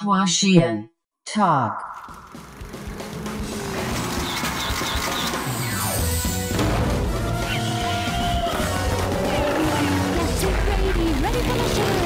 Huashian Talk. Ready for the show!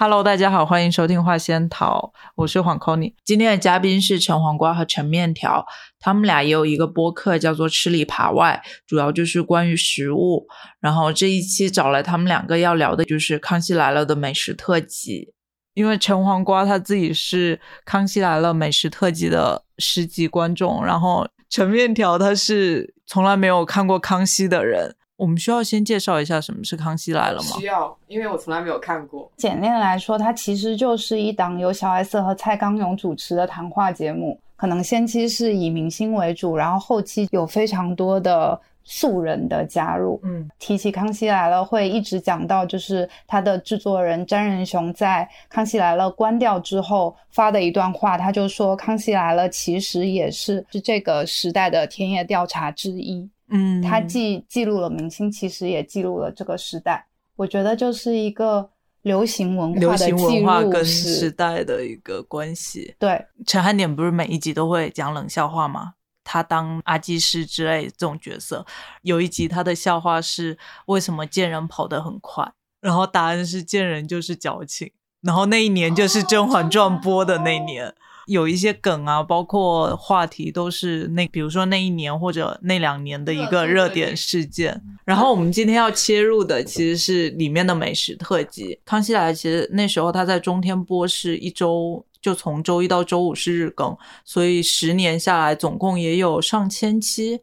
Hello，大家好，欢迎收听话仙桃，我是黄 c o n y 今天的嘉宾是陈黄瓜和陈面条，他们俩也有一个播客叫做吃里扒外，主要就是关于食物。然后这一期找来他们两个要聊的就是《康熙来了》的美食特辑，因为陈黄瓜他自己是《康熙来了》美食特辑的十级观众，然后陈面条他是从来没有看过康熙的人。我们需要先介绍一下什么是《康熙来了》吗？需要，因为我从来没有看过。简练来说，它其实就是一档由小 S 和蔡康永主持的谈话节目。可能先期是以明星为主，然后后期有非常多的素人的加入。嗯，提起《康熙来了》，会一直讲到就是他的制作人詹仁雄在《康熙来了》关掉之后发的一段话，他就说《康熙来了》其实也是是这个时代的田野调查之一。嗯，它既记录了明星，其实也记录了这个时代。我觉得就是一个流行文化的流行文记化跟时代的一个关系。对，陈汉典不是每一集都会讲冷笑话吗？他当阿基师之类这种角色，有一集他的笑话是为什么贱人跑得很快，然后答案是贱人就是矫情。然后那一年就是《甄嬛传》播的那一年，有一些梗啊，包括话题都是那，比如说那一年或者那两年的一个热点事件。然后我们今天要切入的其实是里面的美食特辑。《康熙来了》其实那时候他在中天播是一周，就从周一到周五是日更，所以十年下来总共也有上千期。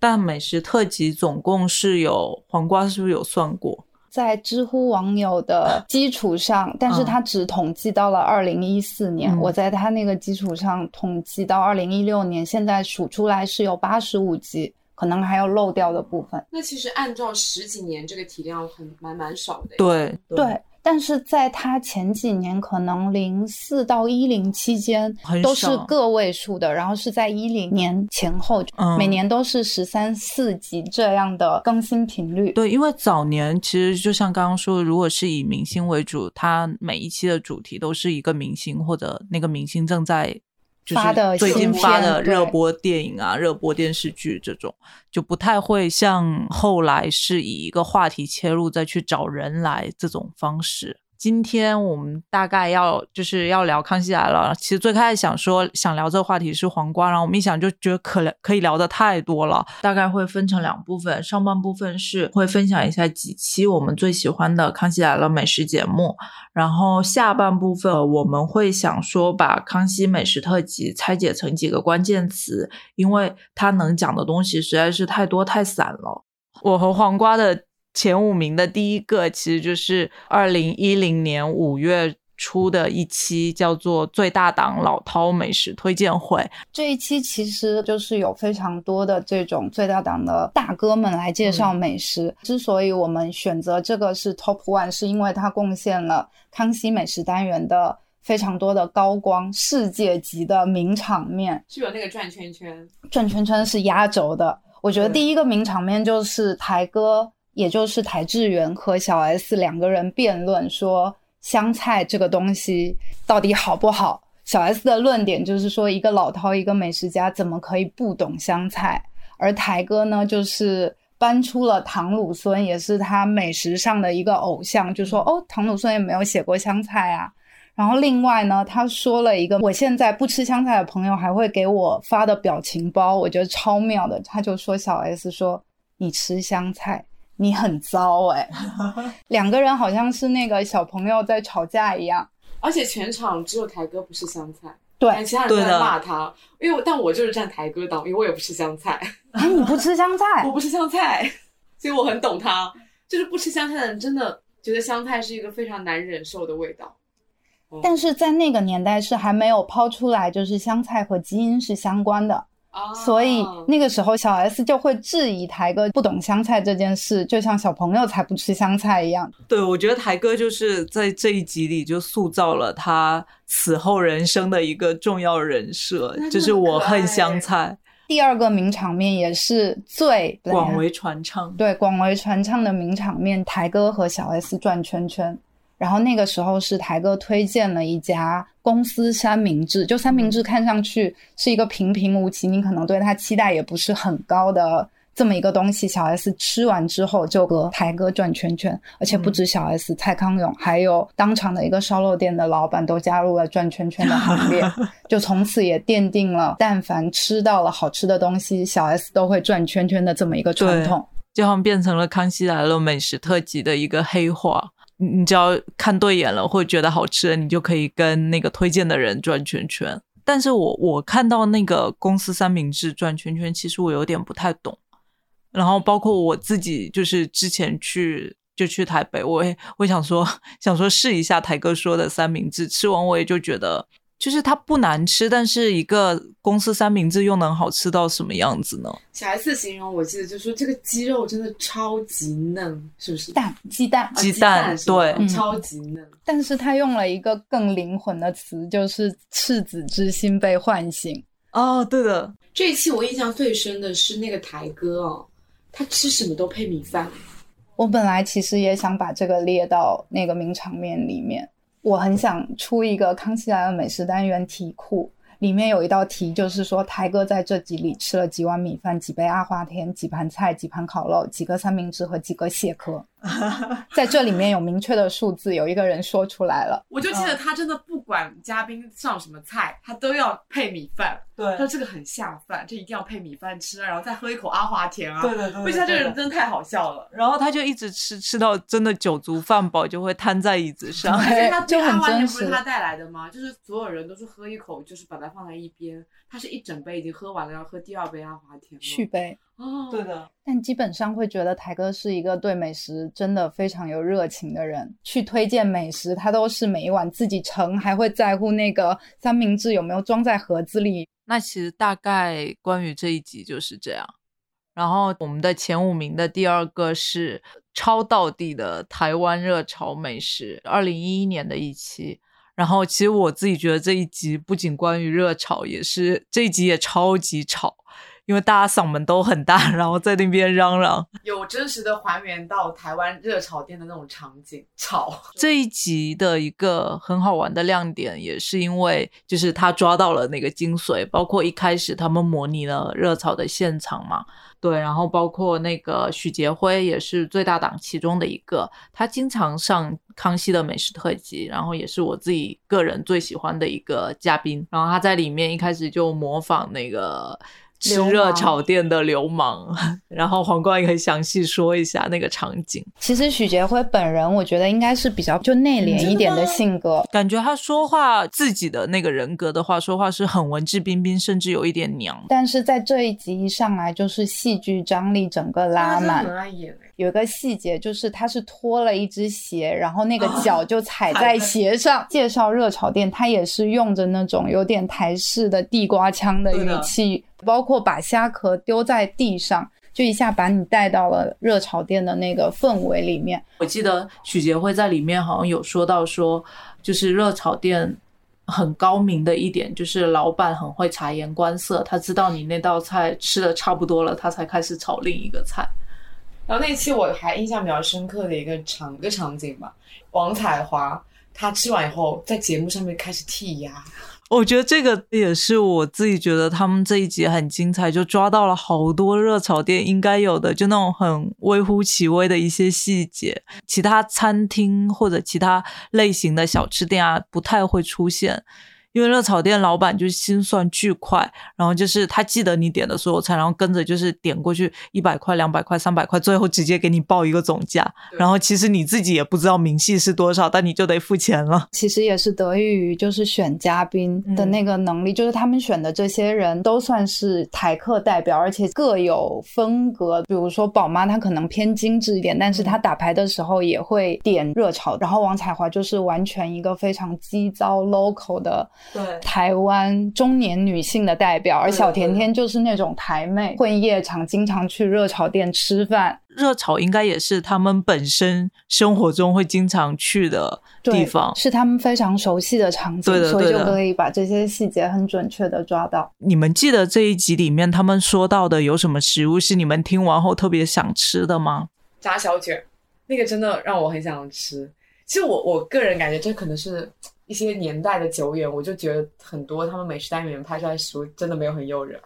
但美食特辑总共是有黄瓜，是不是有算过？在知乎网友的 基础上，但是他只统计到了二零一四年。嗯我在他那个基础上统计到二零一六年，现在数出来是有八十五集，可能还有漏掉的部分。那其实按照十几年这个体量很蛮蛮少的。，对对，但是在他前几年，可能零四到一零期间都是个位数的，然后是在一零年前后，嗯每年都是十三四集这样的更新频率。对，因为早年其实就像刚刚说，如果是以明星为主，它每一期的主题都是一个明星或者那个明星正在就发的是最近发的热播电影啊、热播电视剧这种，就不太会像后来是以一个话题切入再去找人来这种方式。今天我们大概要就是要聊《康熙来了》，其实最开始想说想聊这个话题是黄瓜，然后我们一想就觉得可聊可以聊的太多了，大概会分成两部分，上半部分是会分享一下几期我们最喜欢的《康熙来了》美食节目，然后下半部分我们会想说把康熙美食特辑拆解成几个关键词，因为它能讲的东西实在是太多太散了。我和黄瓜的前五名的第一个，其实就是二零一零年五月初的一期，叫做“最大档老饕美食推荐会这一期其实就是有非常多的这种最大档的大哥们来介绍美食。之所以我们选择这个是 Top One，是因为它贡献了康熙美食单元的非常多的高光、世界级的名场面。是有那个转圈圈。转圈圈是压轴的。我觉得第一个名场面就是台哥，也就是台志远和小 S 两个人辩论说香菜这个东西到底好不好。小 S 的论点就是说，一个老饕，一个美食家，怎么可以不懂香菜？而台哥呢，就是搬出了唐鲁孙，也是他美食上的一个偶像，就说哦，唐鲁孙也没有写过香菜啊。然后另外呢，他说了一个我现在不吃香菜的朋友还会给我发的表情包，我觉得超妙的。他就说小 S 说你吃香菜，你很糟哎、两个人好像是那个小朋友在吵架一样。而且全场只有台哥不吃香菜，对其他人都在骂他。因为我但我就是站台哥党，因为我也不吃香菜，哎，你不吃香菜 我？不吃香菜，所以我很懂他。就是不吃香菜的人真的觉得香菜是一个非常难忍受的味道。但是在那个年代是还没有抛出来，就是香菜和基因是相关的。啊所以那个时候小 S 就会质疑台哥不懂香菜这件事，就像小朋友才不吃香菜一样。对，我觉得台哥就是在这一集里就塑造了他此后人生的一个重要人设，就是我恨香菜，第二个名场面也是最广为传唱。对广为传唱的名场面，台哥和小 S 转圈圈。然后那个时候是台哥推荐了一家公司三明治，就三明治看上去是一个平平无奇，你可能对它期待也不是很高的这么一个东西。小 S 吃完之后就和台哥转圈圈，而且不止小 S，、蔡康永还有当场的一个烧肉店的老板都加入了转圈圈的行列，就从此也奠定了但凡吃到了好吃的东西，小 S 都会转圈圈的这么一个传统。就好像变成了《康熙来了》美食特辑的一个黑话。你只要看对眼了，或者觉得好吃，你就可以跟那个推荐的人转圈圈。但是我我看到那个公司三明治转圈圈，其实我有点不太懂。然后包括我自己，就是之前去就去台北，我也我想说想说试一下台哥说的三明治，吃完我也就觉得，就是它不难吃，但是一个公司三明治又能好吃到什么样子呢？小 S 形容，我记得就说这个鸡肉真的超级嫩，是不是？蛋鸡蛋，啊鸡蛋蛋对嗯超级嫩。但是他用了一个更灵魂的词，就是赤子之心被唤醒。哦，对的，这一期我印象最深的是那个台哥哦，他吃什么都配米饭。我本来其实也想把这个列到那个名场面里面，我很想出一个《康熙来了》美食单元题库，里面有一道题就是说台哥在这集里吃了几碗米饭、几杯阿华田、几盘菜、几盘烤肉、几个三明治和几个蟹壳，在这里面有明确的数字，有一个人说出来了。我就记得他真的不管嘉宾上什么菜，他都要配米饭。对他说这个很下饭，这一定要配米饭吃啊，然后再喝一口阿华田啊。对对对的我觉得他这个人真的太好笑了。然后他就一直吃，吃到真的酒足饭饱，就会瘫在椅子上。而且他就很阿华田真实不是他带来的吗？就是所有人都是喝一口，就是把它放在一边。他是一整杯已经喝完了，要喝第二杯阿华田了。续杯，哦，对的，但基本上会觉得台哥是一个对美食真的非常有热情的人，去推荐美食，他都是每一碗自己盛，还会在乎那个三明治有没有装在盒子里。那其实大概关于这一集就是这样。然后我们的前五名的第二个是超道地的台湾热炒美食，二零一一年的一期。然后其实我自己觉得这一集不仅关于热炒，也是这一集也超级吵，因为大家嗓门都很大，然后在那边嚷嚷。有真实的还原到台湾热炒店的那种场景，炒。这一集的一个很好玩的亮点，也是因为就是他抓到了那个精髓，包括一开始他们模拟了热炒的现场嘛，对，然后包括那个许杰辉也是最大档其中的一个，他经常上康熙的美食特辑，然后也是我自己个人最喜欢的一个嘉宾，然后他在里面一开始就模仿那个。吃热炒店的流氓，然后黄冠也可以详细说一下那个场景。其实许杰辉本人，我觉得应该是比较就内敛一点的性格，感觉他说话自己的那个人格的话，说话是很文质彬彬，甚至有一点娘。但是在这一集一上来就是戏剧张力整个拉满。很爱演欸有一个细节就是他是脱了一只鞋，然后那个脚就踩在鞋上。介绍热炒店，他也是用着那种有点台式的地瓜腔的语气，包括把虾壳丢在地上，就一下把你带到了热炒店的那个氛围里面。我记得许杰辉在里面好像有说到说，就是热炒店很高明的一点，就是老板很会察言观色，他知道你那道菜吃的差不多了，他才开始炒另一个菜。然后那期我还印象比较深刻的一个场个场景吧，王彩华她吃完以后在节目上面开始剔牙，我觉得这个也是我自己觉得他们这一集很精彩，就抓到了好多热炒店应该有的，就那种很微乎其微的一些细节，其他餐厅或者其他类型的小吃店啊不太会出现。因为热炒店老板就是心算巨快，然后就是他记得你点的所有菜，然后跟着就是点过去一百块、两百块、三百块，最后直接给你报一个总价。然后其实你自己也不知道明细是多少，但你就得付钱了。其实也是得益于就是选嘉宾的那个能力，就是他们选的这些人都算是台客代表，而且各有风格。比如说宝妈她可能偏精致一点，但是她打牌的时候也会点热炒。然后王彩华就是完全一个非常激糟 local 的对台湾中年女性的代表，而小甜甜就是那种台妹，混夜场，经常去热炒店吃饭。热炒应该也是他们本身生活中会经常去的地方。是他们非常熟悉的场景，对的所以就可以把这些细节很准确的抓到。你们记得这一集里面他们说到的有什么食物是你们听完后特别想吃的吗？炸小卷，那个真的让我很想吃。其实我我个人感觉这可能是一些年代的久远，我就觉得很多他们美食单元拍出来的食物真的没有很诱人。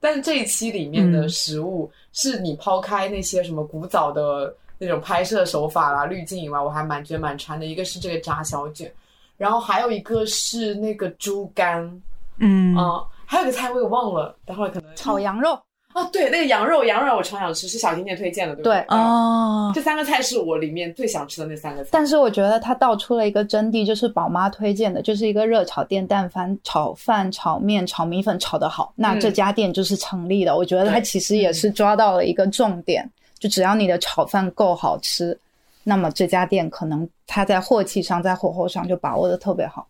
但是这一期里面的嗯食物，是你抛开那些什么古早的那种拍摄手法啦、滤镜以外，我还蛮觉得蛮馋的。一个是这个炸小卷，然后还有一个是那个猪肝，嗯啊、还有个菜我也忘了，待会儿可能炒羊肉，哦，对，那个羊肉，羊肉我超想吃，是小甜甜推荐的，对不对？对啊，这三个菜是我里面最想吃的那三个菜。但是我觉得它道出了一个真谛，就是宝妈推荐的，就是一个热炒店，但凡炒饭、炒面、炒米粉炒得好，那嗯这家店就是成立的。我觉得它其实也是抓到了一个重点，就只要你的炒饭够好吃，那么这家店可能它在货气上、在火候上就把握的特别好。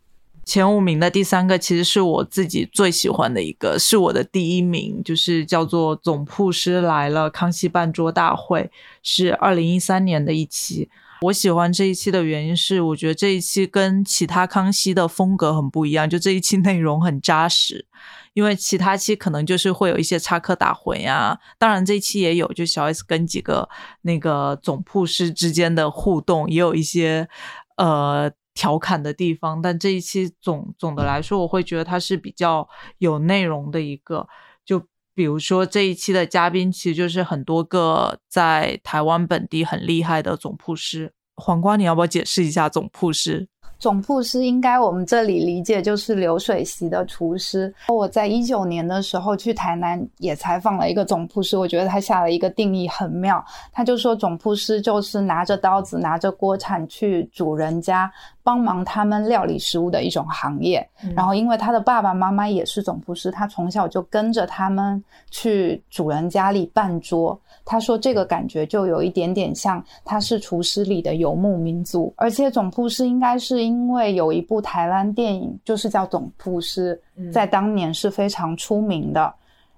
前五名的第三个其实是我自己最喜欢的一个，是我的第一名，就是叫做《总铺师来了：康熙办桌大会》，是二零一三年的一期。我喜欢这一期的原因是，我觉得这一期跟其他康熙的风格很不一样，就这一期内容很扎实。因为其他期可能就是会有一些插科打诨呀，当然这一期也有，就小 S 跟几个那个总铺师之间的互动，也有一些呃调侃的地方，但这一期总总的来说，我会觉得它是比较有内容的一个。就比如说这一期的嘉宾，其实就是很多个在台湾本地很厉害的总铺师。黄瓜，你要不要解释一下总铺师？总铺师应该我们这里理解就是流水席的厨师。我在一九年的时候去台南也采访了一个总铺师，我觉得他下了一个定义很妙。他就说总铺师就是拿着刀子、拿着锅铲去主人家帮忙他们料理食物的一种行业。然后因为他的爸爸妈妈也是总铺师，他从小就跟着他们去主人家里办桌。他说这个感觉就有一点点像他是厨师里的游牧民族，而且总铺师应该是因为有一部台湾电影就是叫《总铺师》，在当年是非常出名的。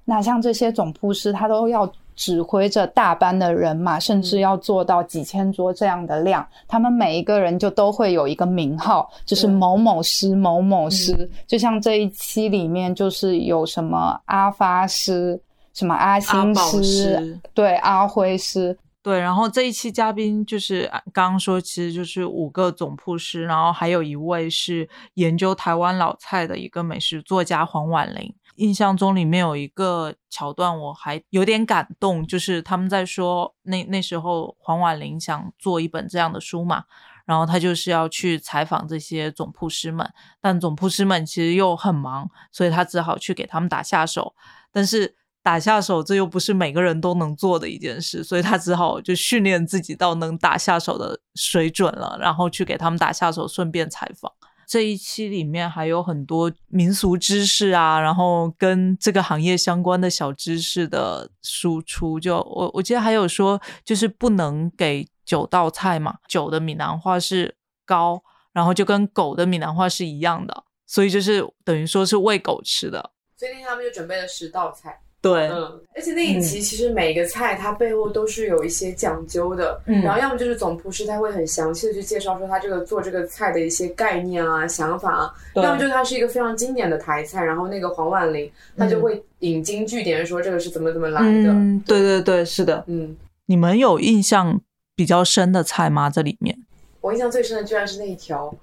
那像这些总铺师，他都要指挥着大班的人马，甚至要做到几千桌这样的量。他们每一个人就都会有一个名号，就是某某师、某某师。就像这一期里面，就是有什么阿发师、什么阿阿星宝师，师对阿辉师，对，然后这一期嘉宾就是刚刚说，其实就是五个总铺师，然后还有一位是研究台湾老菜的一个美食作家黄婉玲。印象中里面有一个桥段，我还有点感动，就是他们在说那那时候黄婉玲想做一本这样的书嘛，然后他就是要去采访这些总铺师们，但总铺师们其实又很忙，所以他只好去给他们打下手，但是打下手这又不是每个人都能做的一件事，所以他只好就训练自己到能打下手的水准了，然后去给他们打下手，顺便采访。这一期里面还有很多民俗知识啊，然后跟这个行业相关的小知识的输出。就我我记得还有说，就是不能给九道菜嘛，九的闽南话是高，然后就跟狗的闽南话是一样的，所以就是等于说是喂狗吃的。所以那天他们就准备了十道菜，对，嗯，而且那一集其实每个菜它背后都是有一些讲究的，嗯。然后要么就是总厨师他会很详细的去介绍说他这个做这个菜的一些概念啊、想法啊，要么就是它是一个非常经典的台菜，然后那个黄婉玲她就会引经据典说这个是怎么怎么来的，嗯，对对对，是的。嗯，你们有印象比较深的菜吗？这里面。我印象最深的居然是那一条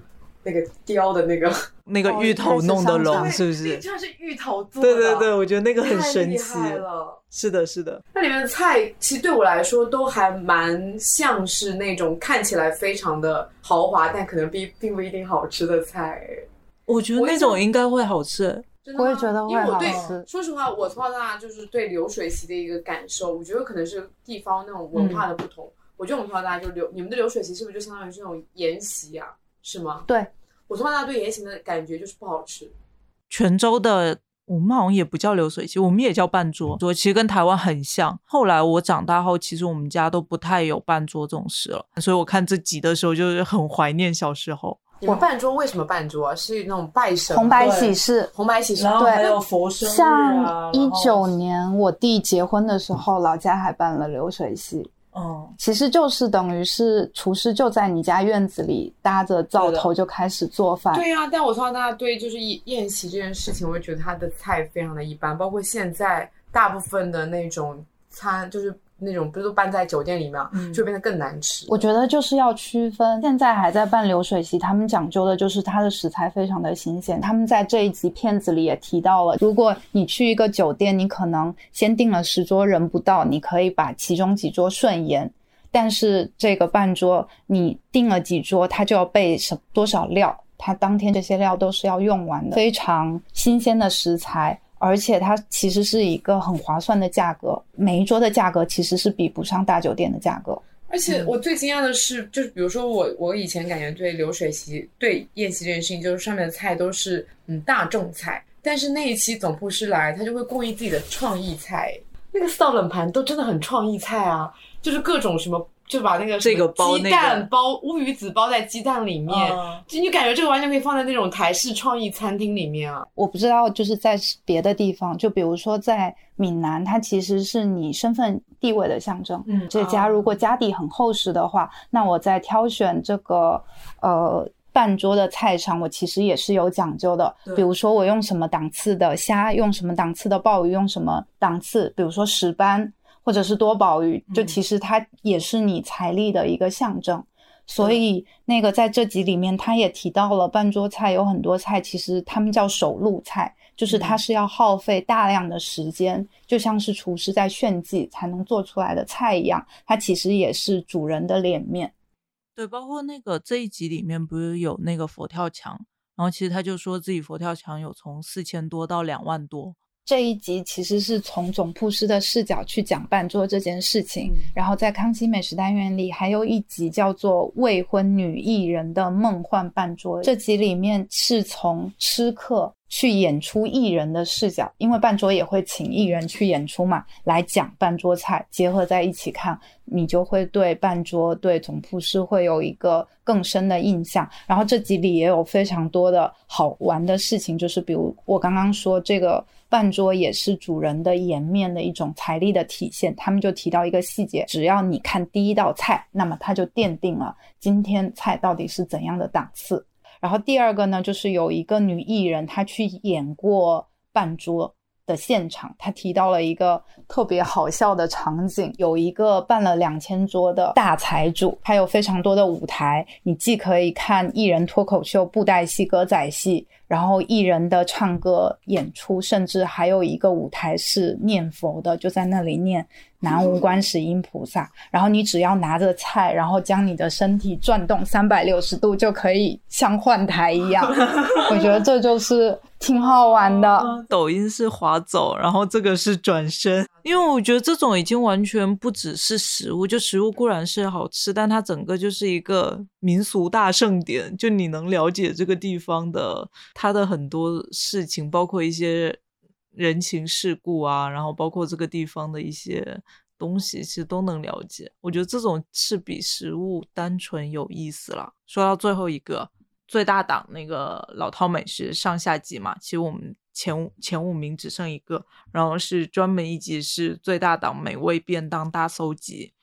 那个雕的那个，那个芋头弄的龙是不是？居然是芋头做的，对对对，我觉得那个很神奇。了。是的，是的，那里面的菜其实对我来说都还蛮像是那种看起来非常的豪华，但可能并并不一定好吃的菜。我觉得那种应该会好吃。真的吗我也觉得因为我对说实话，我从小到大就是对流水席的一个感受，我觉得可能是地方那种文化的不同。我觉得我们从小到大就流，你们的流水席是不是就相当于是那种宴席啊？是吗？对，我从小到大对宴席的感觉就是不好吃。泉州的我们好像也不叫流水席，我们也叫半桌，桌其实跟台湾很像。后来我长大后，其实我们家都不太有半桌这种事了，所以我看这集的时候就是很怀念小时候。我们办桌为什么半桌啊？是那种拜神红白喜事。红白喜事，对还有佛生日啊像一九年我弟结婚的时候，老家还办了流水席，嗯，其实就是等于是厨师就在你家院子里搭着灶头就开始做饭。对呀、但我从小到大对就是宴宴席这件事情，我就觉得他的菜非常的一般，包括现在大部分的那种餐，就是那种不是都办在酒店里面，嗯就变得更难吃。我觉得就是要区分，现在还在办流水席，他们讲究的就是它的食材非常的新鲜。他们在这一集片子里也提到了，如果你去一个酒店，你可能先订了十桌人不到，你可以把其中几桌顺延。但是这个半桌你订了几桌，它就要备什多少料，它当天这些料都是要用完的，非常新鲜的食材，而且它其实是一个很划算的价格，每一桌的价格其实是比不上大酒店的价格。而且我最惊讶的是，就是比如说我我以前感觉对流水席、对宴席这件事情，就是上面的菜都是嗯大众菜，但是那一期总铺师来，他就会供应自己的创意菜，那个四道冷盘都真的很创意菜啊，就是各种什么，就把那个这个包鸡那个蛋包乌鱼子包在鸡蛋里面，嗯就你感觉这个完全可以放在那种台式创意餐厅里面啊。我不知道，就是在别的地方，就比如说在闽南，它其实是你身份地位的象征。嗯这家如果家底很厚实的话，那我在挑选这个呃半桌的菜上，我其实也是有讲究的。比如说我用什么档次的虾，用什么档次的鲍鱼，用什么档次，比如说石斑或者是多宝鱼，就嗯其实它也是你财力的一个象征。所以那个在这集里面，他也提到了半桌菜有很多菜，其实他们叫手路菜，就是它是要耗费大量的时间，就像是厨师在炫技才能做出来的菜一样，它其实也是主人的脸面。对，包括那个这一集里面不是有那个佛跳墙，然后其实他就说自己佛跳墙有从四千多到两万多，这一集其实是从总铺师的视角去讲办桌这件事情，嗯。然后在康熙美食单元里还有一集叫做《未婚女艺人的梦幻办桌》，这集里面是从吃客去演出艺人的视角，因为半桌也会请艺人去演出嘛，来讲半桌菜，结合在一起看，你就会对半桌对总铺师会有一个更深的印象。然后这集里也有非常多的好玩的事情，就是比如我刚刚说这个半桌也是主人的颜面的一种财力的体现。他们就提到一个细节，只要你看第一道菜，那么它就奠定了今天菜到底是怎样的档次。然后第二个呢，就是有一个女艺人，她去演过半桌的现场，她提到了一个特别好笑的场景，有一个办了两千桌的大财主，还有非常多的舞台，你既可以看艺人脱口秀、布袋戏、歌仔戏，然后艺人的唱歌演出，甚至还有一个舞台是念佛的，就在那里念南无观世音菩萨。然后你只要拿着菜，然后将你的身体转动三百六十度，就可以像换台一样。我觉得这就是挺好玩的。抖音是划走，然后这个是转身，因为我觉得这种已经完全不只是食物，就食物固然是好吃，但它整个就是一个民俗大盛典，就你能了解这个地方的它的很多事情，包括一些人情世故啊，然后包括这个地方的一些东西，其实都能了解。我觉得这种是比食物单纯有意思了。说到最后一个。最大档那个老饕美食上下集嘛，其实我们前前五名只剩一个，然后是专门一集是最大档美味便当大搜集。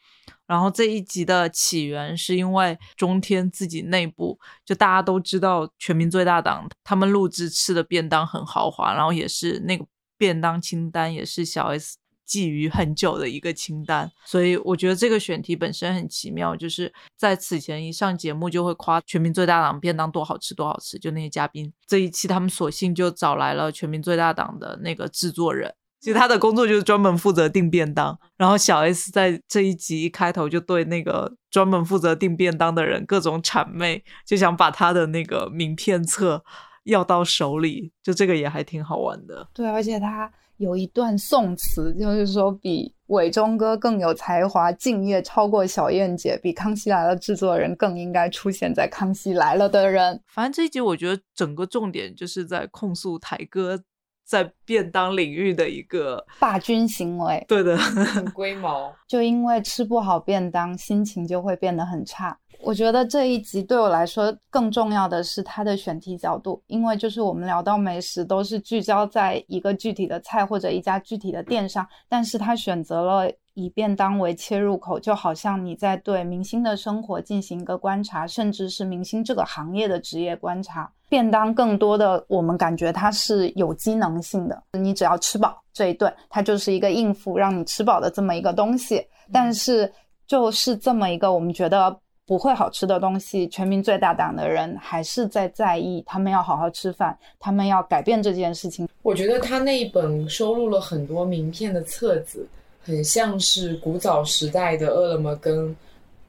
然后这一集的起源是因为中天自己内部就大家都知道全民最大档，他们录制吃的便当很豪华，然后也是那个便当清单也是小 S 觊觎很久的一个清单，所以我觉得这个选题本身很奇妙，就是在此前一上节目就会夸全民最大档便当多好吃多好吃，就那些嘉宾，这一期他们索性就找来了全民最大档的那个制作人。其实他的工作就是专门负责订便当，然后小 S 在这一集一开头就对那个专门负责订便当的人各种谄媚，就想把他的那个名片册要到手里，就这个也还挺好玩的。对，而且他有一段宋词，就是说比伟忠哥更有才华，敬业超过小燕姐，比《康熙来了》制作人更应该出现在《康熙来了》的人。反正这一集我觉得整个重点就是在控诉台哥在便当领域的一个霸君行为，对的，很龟毛。就因为吃不好便当，心情就会变得很差。我觉得这一集对我来说更重要的是它的选题角度，因为就是我们聊到美食都是聚焦在一个具体的菜或者一家具体的店上，但是他选择了以便当为切入口，就好像你在对明星的生活进行一个观察，甚至是明星这个行业的职业观察。便当更多的我们感觉它是有机能性的，你只要吃饱这一顿，它就是一个应付让你吃饱的这么一个东西。但是就是这么一个我们觉得。不会好吃的东西，全民最大党的人还是在在意，他们要好好吃饭，他们要改变这件事情。我觉得他那一本收录了很多名片的册子，很像是古早时代的饿了么跟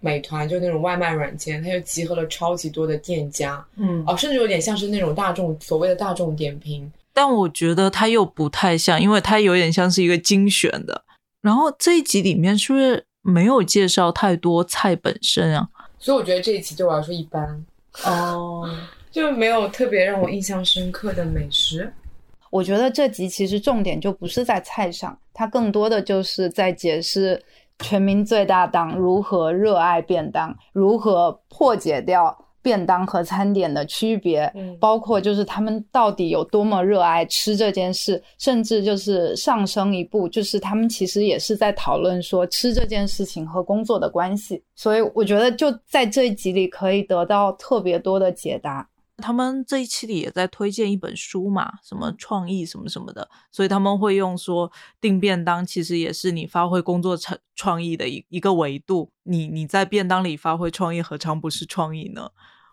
美团，就那种外卖软件，它就集合了超级多的店家，嗯，哦，甚至有点像是那种大众所谓的大众点评。但我觉得它又不太像，因为它有点像是一个精选的。然后这一集里面是不是没有介绍太多菜本身啊？所以我觉得这一集对我来说一般哦，就没有特别让我印象深刻的美食。我觉得这集其实重点就不是在菜上，它更多的就是在解释全民最大党如何热爱便当，如何破解掉。便当和餐点的区别，包括就是他们到底有多么热爱吃这件事，甚至就是上升一步，就是他们其实也是在讨论说吃这件事情和工作的关系。所以我觉得就在这一集里可以得到特别多的解答。他们这一期里也在推荐一本书嘛，什么创意什么什么的，所以他们会用说订便当其实也是你发挥工作创创意的一一个维度。你你在便当里发挥创意，何尝不是创意呢？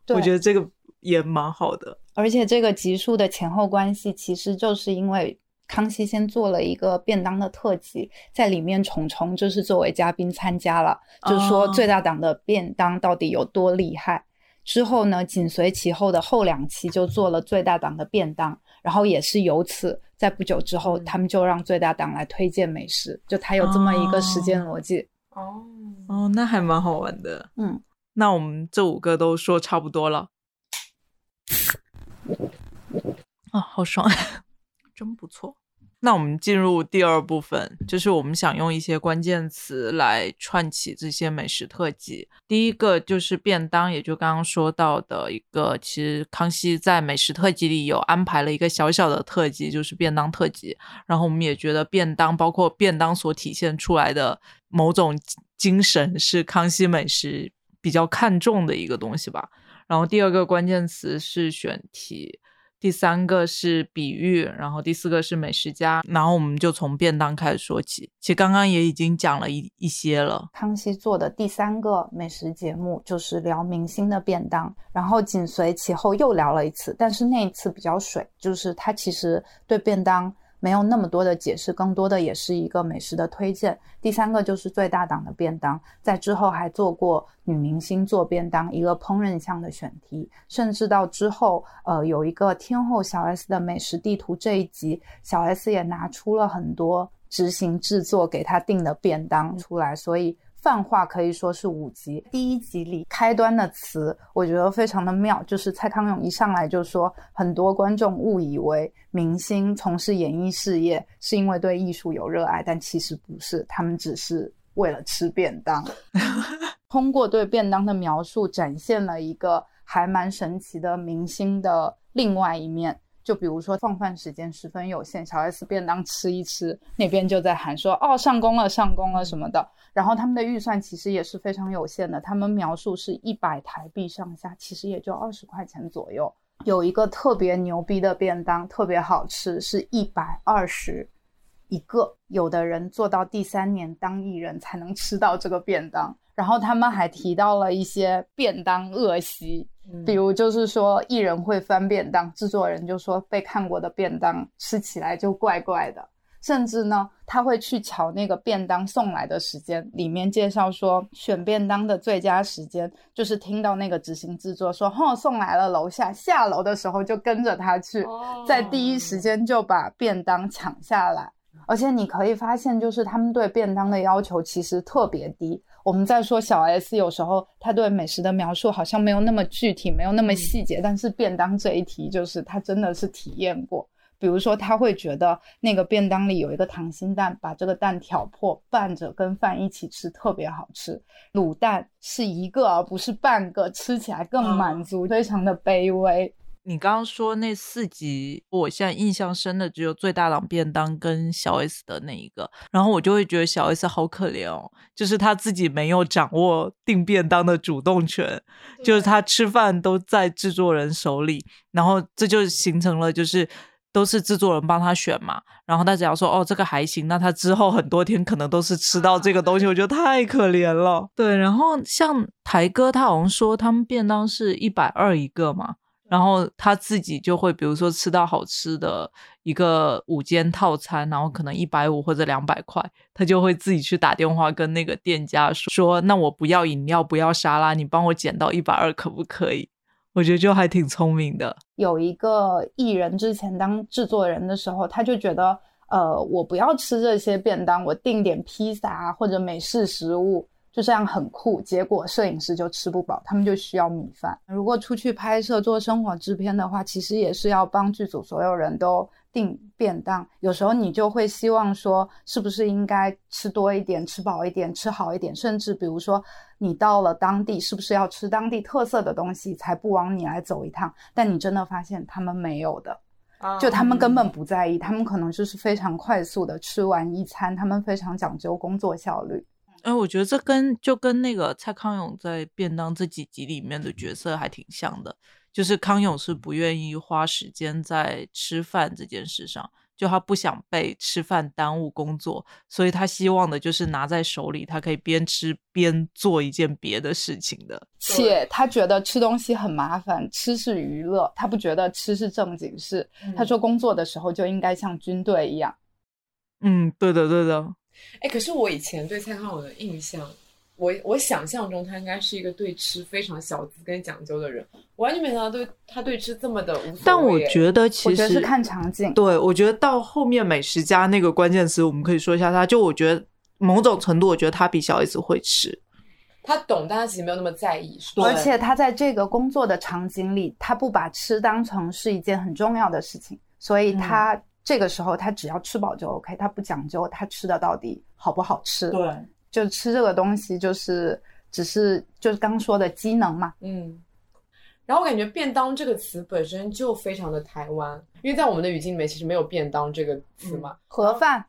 我觉得这个也蛮好的，而且这个集数的前后关系，其实就是因为康熙先做了一个便当的特辑，在里面虫虫就是作为嘉宾参加了，就是说最大档的便当到底有多厉害。之后呢，紧随其后的后两期就做了最大档的便当，然后也是由此在不久之后，他们就让最大档来推荐美食，就他有这么一个时间逻辑。哦哦，那还蛮好玩的，嗯。那我们这五个都说差不多了，啊，好爽，真不错。那我们进入第二部分，就是我们想用一些关键词来串起这些美食特辑。第一个就是便当，也就刚刚说到的一个，其实康熙在美食特辑里有安排了一个小小的特辑，就是便当特辑。然后我们也觉得便当，包括便当所体现出来的某种精神，是康熙美食。比较看重的一个东西吧。然后第二个关键词是选题，第三个是比喻，然后第四个是美食家。然后我们就从便当开始说起。其实刚刚也已经讲了一一些了。康熙做的第三个美食节目就是聊明星的便当，然后紧随其后又聊了一次，但是那一次比较水，就是他其实对便当。没有那么多的解释，更多的也是一个美食的推荐。第三个就是最大档的便当，在之后还做过女明星做便当一个烹饪项的选题，甚至到之后，呃，有一个天后小 S 的美食地图这一集，小 S 也拿出了很多执行制作给他订的便当出来，所以。泛化可以说是五集，第一集里开端的词，我觉得非常的妙，就是蔡康永一上来就说，很多观众误以为明星从事演艺事业是因为对艺术有热爱，但其实不是，他们只是为了吃便当。通过对便当的描述，展现了一个还蛮神奇的明星的另外一面。就比如说放饭时间十分有限，小 S 便当吃一吃，那边就在喊说哦上工了上工了什么的。然后他们的预算其实也是非常有限的，他们描述是一百台币上下，其实也就二十块钱左右。有一个特别牛逼的便当，特别好吃，是一百二十一个。有的人做到第三年当艺人才能吃到这个便当。然后他们还提到了一些便当恶习，比如就是说艺人会翻便当，制作人就说被看过的便当吃起来就怪怪的。甚至呢，他会去瞧那个便当送来的时间，里面介绍说选便当的最佳时间就是听到那个执行制作说，哦送来了，楼下下楼的时候就跟着他去，在第一时间就把便当抢下来。而且你可以发现，就是他们对便当的要求其实特别低。我们在说小 S，有时候他对美食的描述好像没有那么具体，没有那么细节，但是便当这一题，就是他真的是体验过。比如说，他会觉得那个便当里有一个溏心蛋，把这个蛋挑破拌着跟饭一起吃，特别好吃。卤蛋是一个而不是半个，吃起来更满足，非常的卑微。你刚刚说那四集，我现在印象深的只有最大档便当跟小 S 的那一个，然后我就会觉得小 S 好可怜哦，就是他自己没有掌握订便当的主动权，就是他吃饭都在制作人手里，然后这就形成了就是都是制作人帮他选嘛，然后他只要说哦这个还行，那他之后很多天可能都是吃到这个东西，我觉得太可怜了。对，然后像台哥他好像说他们便当是一百二一个嘛。然后他自己就会，比如说吃到好吃的一个午间套餐，然后可能一百五或者两百块，他就会自己去打电话跟那个店家说，那我不要饮料，不要沙拉，你帮我减到一百二可不可以？我觉得就还挺聪明的。有一个艺人之前当制作人的时候，他就觉得，呃，我不要吃这些便当，我订点披萨啊或者美式食物。就这样很酷，结果摄影师就吃不饱，他们就需要米饭。如果出去拍摄做生活制片的话，其实也是要帮剧组所有人都订便当。有时候你就会希望说，是不是应该吃多一点、吃饱一点、吃好一点，甚至比如说你到了当地，是不是要吃当地特色的东西才不枉你来走一趟？但你真的发现他们没有的，就他们根本不在意，他们可能就是非常快速的吃完一餐，他们非常讲究工作效率。哎，我觉得这跟就跟那个蔡康永在便当这几集里面的角色还挺像的，就是康永是不愿意花时间在吃饭这件事上，就他不想被吃饭耽误工作，所以他希望的就是拿在手里，他可以边吃边做一件别的事情的。且他觉得吃东西很麻烦，吃是娱乐，他不觉得吃是正经事。他说工作的时候就应该像军队一样。嗯，对的，对的。哎，可是我以前对蔡康永的印象，我我想象中他应该是一个对吃非常小资跟讲究的人，完全没想到对他对吃这么的无所谓。但我觉得其实我觉得是看场景，对我觉得到后面美食家那个关键词，我们可以说一下他。就我觉得某种程度，我觉得他比小 S 会吃，他懂，但他其实没有那么在意。而且他在这个工作的场景里，他不把吃当成是一件很重要的事情，所以他。这个时候他只要吃饱就 OK，他不讲究他吃的到底好不好吃。对，就吃这个东西就是只是就是刚说的机能嘛。嗯。然后我感觉“便当”这个词本身就非常的台湾，因为在我们的语境里面其实没有“便当”这个词嘛。盒饭，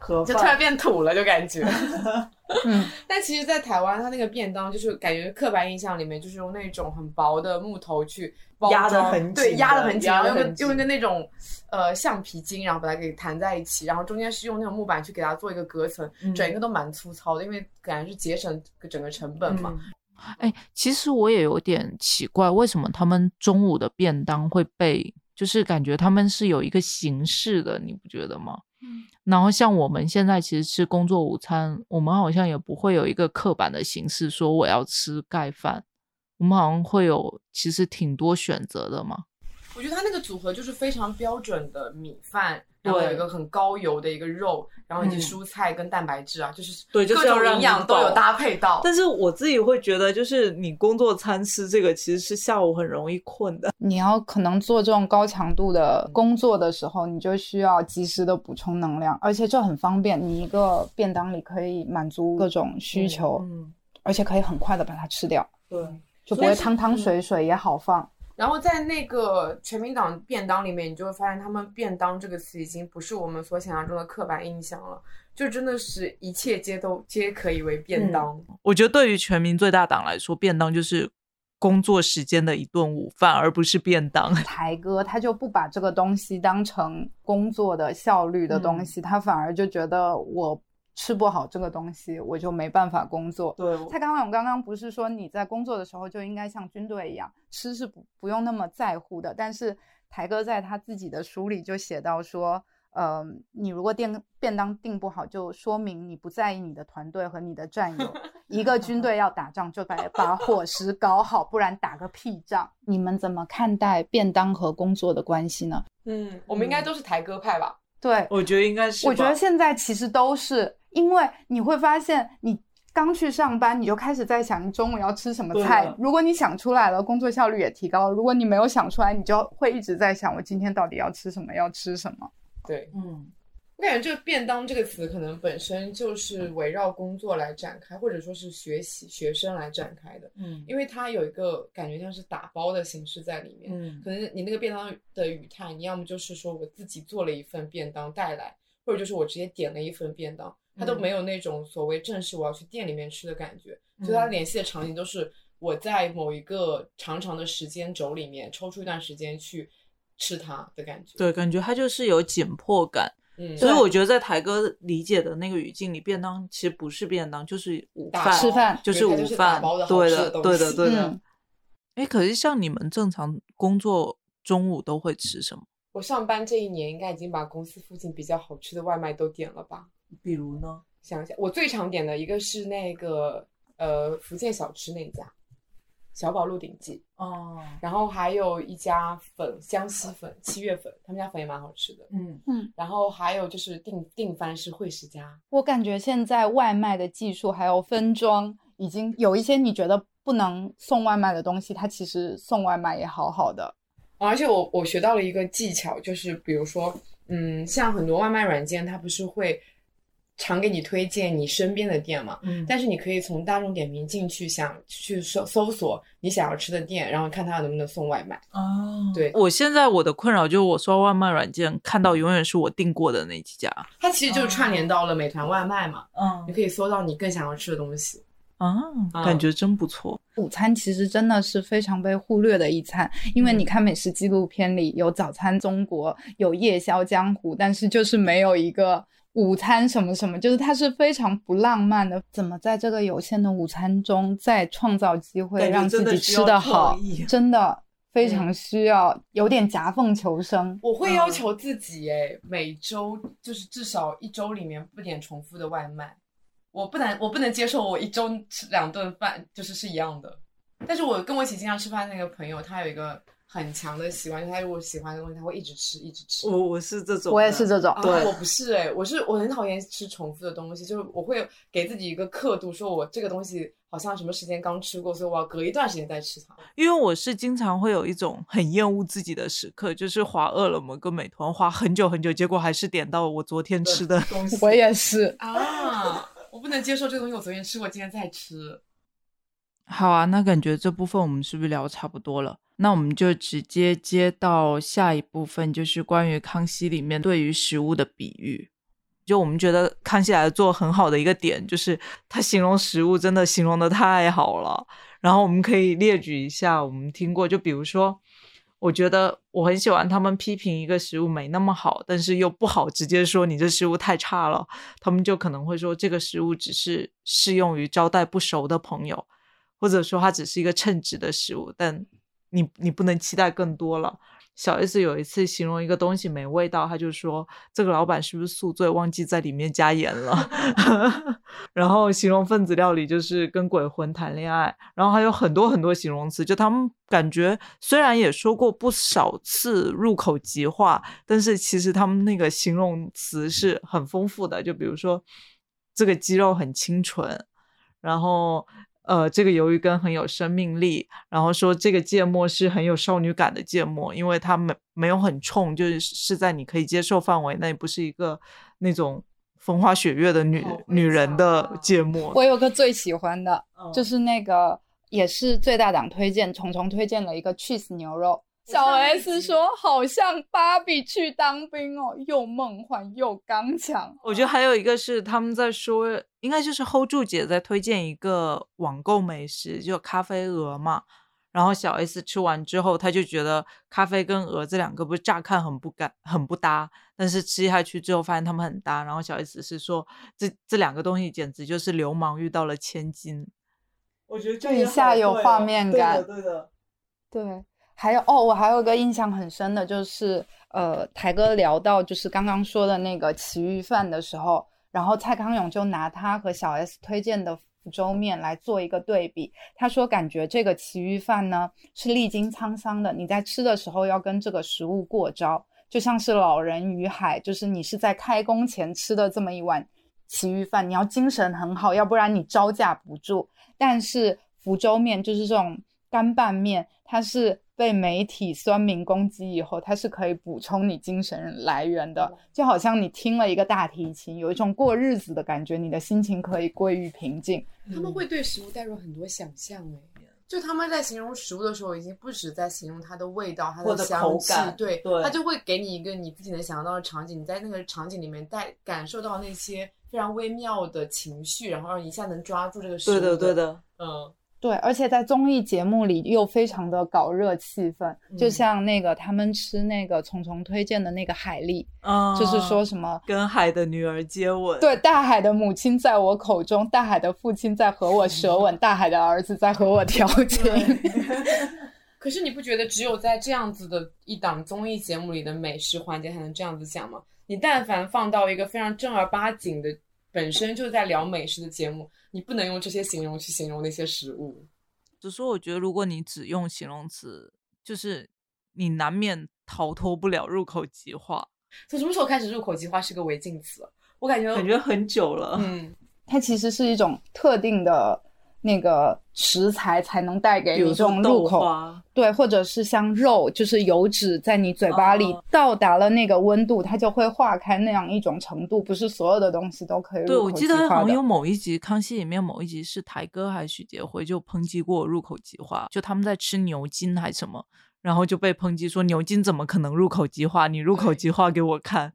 盒就突然变土了，就感觉。嗯。但其实，在台湾，它那个便当就是感觉刻板印象里面就是用那种很薄的木头去压的很紧，对，压的很紧，然后用用一个那种。呃，橡皮筋，然后把它给弹在一起，然后中间是用那种木板去给它做一个隔层，整一个都蛮粗糙的，因为感觉是节省整个成本嘛。哎，其实我也有点奇怪，为什么他们中午的便当会被，就是感觉他们是有一个形式的，你不觉得吗？嗯。然后像我们现在其实吃工作午餐，我们好像也不会有一个刻板的形式，说我要吃盖饭，我们好像会有其实挺多选择的嘛。我觉得他那个组合就是非常标准的米饭，然后有一个很高油的一个肉，然后以及蔬菜跟蛋白质啊，就是对，各种营养都有搭配到。但是我自己会觉得，就是你工作餐吃这个，其实是下午很容易困的。你要可能做这种高强度的工作的时候，你就需要及时的补充能量，而且这很方便，你一个便当里可以满足各种需求，嗯，而且可以很快的把它吃掉，对，就不会汤汤水水也好放。然后在那个全民党便当里面，你就会发现他们“便当”这个词已经不是我们所想象中的刻板印象了，就真的是一切皆都皆可以为便当。我觉得对于全民最大党来说，便当就是工作时间的一顿午饭，而不是便当。台哥他就不把这个东西当成工作的效率的东西，他反而就觉得我。吃不好这个东西，我就没办法工作。对，蔡康永刚刚不是说你在工作的时候就应该像军队一样，吃是不不用那么在乎的。但是台哥在他自己的书里就写到说，呃，你如果订便当订不好，就说明你不在意你的团队和你的战友。一个军队要打仗，就得把伙食搞好，不然打个屁仗。你们怎么看待便当和工作的关系呢？嗯，我们应该都是台哥派吧？对，我觉得应该是。我觉得现在其实都是。因为你会发现，你刚去上班，你就开始在想你中午要吃什么菜。如果你想出来了，工作效率也提高了；如果你没有想出来，你就会一直在想我今天到底要吃什么，要吃什么。对，嗯，我感觉这个“便当”这个词可能本身就是围绕工作来展开，或者说是学习学生来展开的，嗯因为它有一个感觉像是打包的形式在里面。嗯可能你那个便当的语态，你要么就是说我自己做了一份便当带来，或者就是我直接点了一份便当，它都嗯没有那种所谓正式我要去店里面吃的感觉，所以它嗯联系的场景都是我在某一个长长的时间轴里面抽出一段时间去吃它的感觉。，对，感觉它就是有紧迫感，嗯，所以我觉得在台哥理解的那个语境里，便当其实不是便当，就是午饭，吃饭就是午饭对的，对的，西对的嗯。哎，可是像你们正常工作中午都会吃什么？我上班这一年应该已经把公司附近比较好吃的外卖都点了吧？比如呢？想一想，我最常点的一个是那个呃福建小吃那一家，小宝鹿鼎记，哦，然后还有一家粉湘西粉七月粉，他们家粉也蛮好吃的。嗯嗯，然后还有就是订订番是惠食家，我感觉现在外卖的技术还有分装，已经有一些你觉得不能送外卖的东西，它其实送外卖也好好的。而且我我学到了一个技巧，就是比如说，嗯，像很多外卖软件，它不是会常给你推荐你身边的店嘛？嗯但是你可以从大众点评进去，想去搜搜索你想要吃的店，然后看它能不能送外卖。哦，对我现在我的困扰就是我刷外卖软件看到永远是我订过的那几家。它其实就串联到了美团外卖嘛，嗯你可以搜到你更想要吃的东西。啊，感觉真不错。午餐其实真的是非常被忽略的一餐，因为你看美食纪录片里有早餐中国，有夜宵江湖，但是就是没有一个午餐什么什么，就是它是非常不浪漫的。怎么在这个有限的午餐中再创造机会，让自己吃得好，真的 非嗯常需要，有点夹缝求生。我会要求自己，哎，每周就是至少一周里面不点重复的外卖。我不能，我不能接受我一周吃两顿饭就是是一样的。但是我跟我一起经常吃饭那个朋友，他有一个很强的习惯，就是他如果喜欢的东西，他会一直吃，一直吃。我我是这种，我也是这种，啊，对我不是哎、我是我很讨厌吃重复的东西，就是我会给自己一个刻度，说我这个东西好像什么时间刚吃过，所以我要隔一段时间再吃它。因为我是经常会有一种很厌恶自己的时刻，就是划饿了么跟美团划很久很久，结果还是点到我昨天吃的东西。我也是。啊，我不能接受这个东西，我昨天吃过，今天再吃。好啊，那感觉这部分我们是不是聊差不多了？那我们就直接接到下一部分，就是关于康熙里面对于食物的比喻。就我们觉得康熙来做很好的一个点，就是他形容食物真的形容的太好了。然后我们可以列举一下我们听过，就比如说，我觉得我很喜欢他们批评一个食物没那么好，但是又不好直接说你这食物太差了，他们就可能会说这个食物只是适用于招待不熟的朋友。或者说它只是一个称职的食物，但你你不能期待更多了。小 S 有一次形容一个东西没味道，他就说这个老板是不是宿醉忘记在里面加盐了。然后形容分子料理就是跟鬼魂谈恋爱，然后还有很多很多形容词，就他们感觉虽然也说过不少次入口即化，但是其实他们那个形容词是很丰富的。就比如说这个鸡肉很清纯，然后。呃，这个鱿鱼羹很有生命力，然后说这个芥末是很有少女感的芥末，因为它没没有很冲，就是是在你可以接受范围内，不是一个那种风花雪月的女女人的啊芥末。我有个最喜欢的，嗯就是那个也是最大党推荐，虫虫推荐了一个 cheese 牛肉。小 S 说好像芭比去当兵哦，又梦幻又刚强。我觉得还有一个是他们在说，应该就是 hold 住姐在推荐一个网购美食，就咖啡鹅嘛。然后小 S 吃完之后，他就觉得咖啡跟鹅这两个不是乍看很不干很不搭，但是吃下去之后发现它们很搭。然后小 S 是说，这这两个东西简直就是流氓遇到了千金。我觉得这一下有画面感对的，对，还有哦，我还有个印象很深的，就是呃，台哥聊到就是刚刚说的那个奇遇饭的时候，然后蔡康永就拿他和小 S 推荐的福州面来做一个对比。他说，感觉这个奇遇饭呢是历经沧桑的，你在吃的时候要跟这个食物过招，就像是老人与海，就是你是在开工前吃的这么一碗奇遇饭，你要精神很好，要不然你招架不住。但是福州面就是这种干拌面，它是被媒体酸民攻击以后，它是可以补充你精神来源的，就好像你听了一个大提琴，有一种过日子的感觉，你的心情可以归于平静。他们会对食物带入很多想象哎，就他们在形容食物的时候，已经不止在形容它的味道、它的香气口感，对，对它就会给你一个你自己能想象到的场景，你在那个场景里面带感受到那些非常微妙的情绪，然后让你一下能抓住这个食物。对的，对，的，嗯，对，而且在综艺节目里又非常的搞热气氛，就嗯像那个他们吃那个虫虫推荐的那个海蛎，嗯，就是说什么跟海的女儿接吻，对，大海的母亲在我口中，大海的父亲在和我 舌吻，大海的儿子在和我调情。可是你不觉得只有在这样子的一档综艺节目里的美食环节才能这样子讲吗？你但凡放到一个非常正儿八经的，本身就在聊美食的节目，你不能用这些形容去形容那些食物。只是说，我觉得如果你只用形容词，就是你难免逃脱不了入口即化，从什么时候开始入口即化是个违禁词？我感觉，感觉很久了。嗯，它其实是一种特定的那个食材才能带给你这种入口，花，对，或者是像肉，就是油脂在你嘴巴里哦到达了那个温度，它就会化开那样一种程度，不是所有的东西都可以对，入口对我记得好像有某一集《康熙》里面某一集是台哥还是许杰辉就抨击过入口即化，就他们在吃牛筋还是什么，然后就被抨击说牛筋怎么可能入口即化？你入口即化给我看。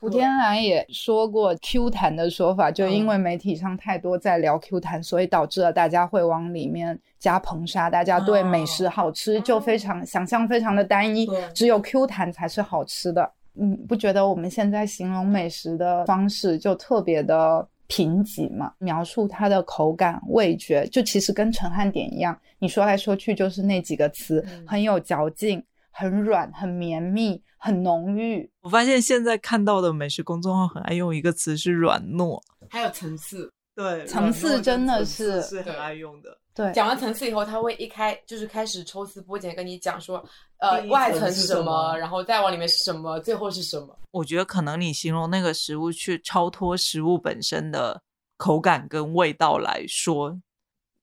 胡天蓝也说过 Q 弹的说法，就因为媒体上太多在聊 Q 弹，所以导致了大家会往里面加硼砂，大家对美食好吃就非常想象非常的单一，只有 Q 弹才是好吃的。嗯，不觉得我们现在形容美食的方式就特别的贫瘠吗？描述它的口感、味觉，就其实跟陈汉典一样，你说来说去就是那几个词，嗯很有嚼劲，很软，很绵密，很浓郁。我发现现在看到的美食公众号很爱用一个词是软糯，还有层次。对，层次真的是是很爱用的。对，讲完层次以后，他会一开就是开始抽丝剥茧跟你讲说，呃外层是什么然后再往里面是什么，最后是什么。我觉得可能你形容那个食物去超脱食物本身的口感跟味道来说，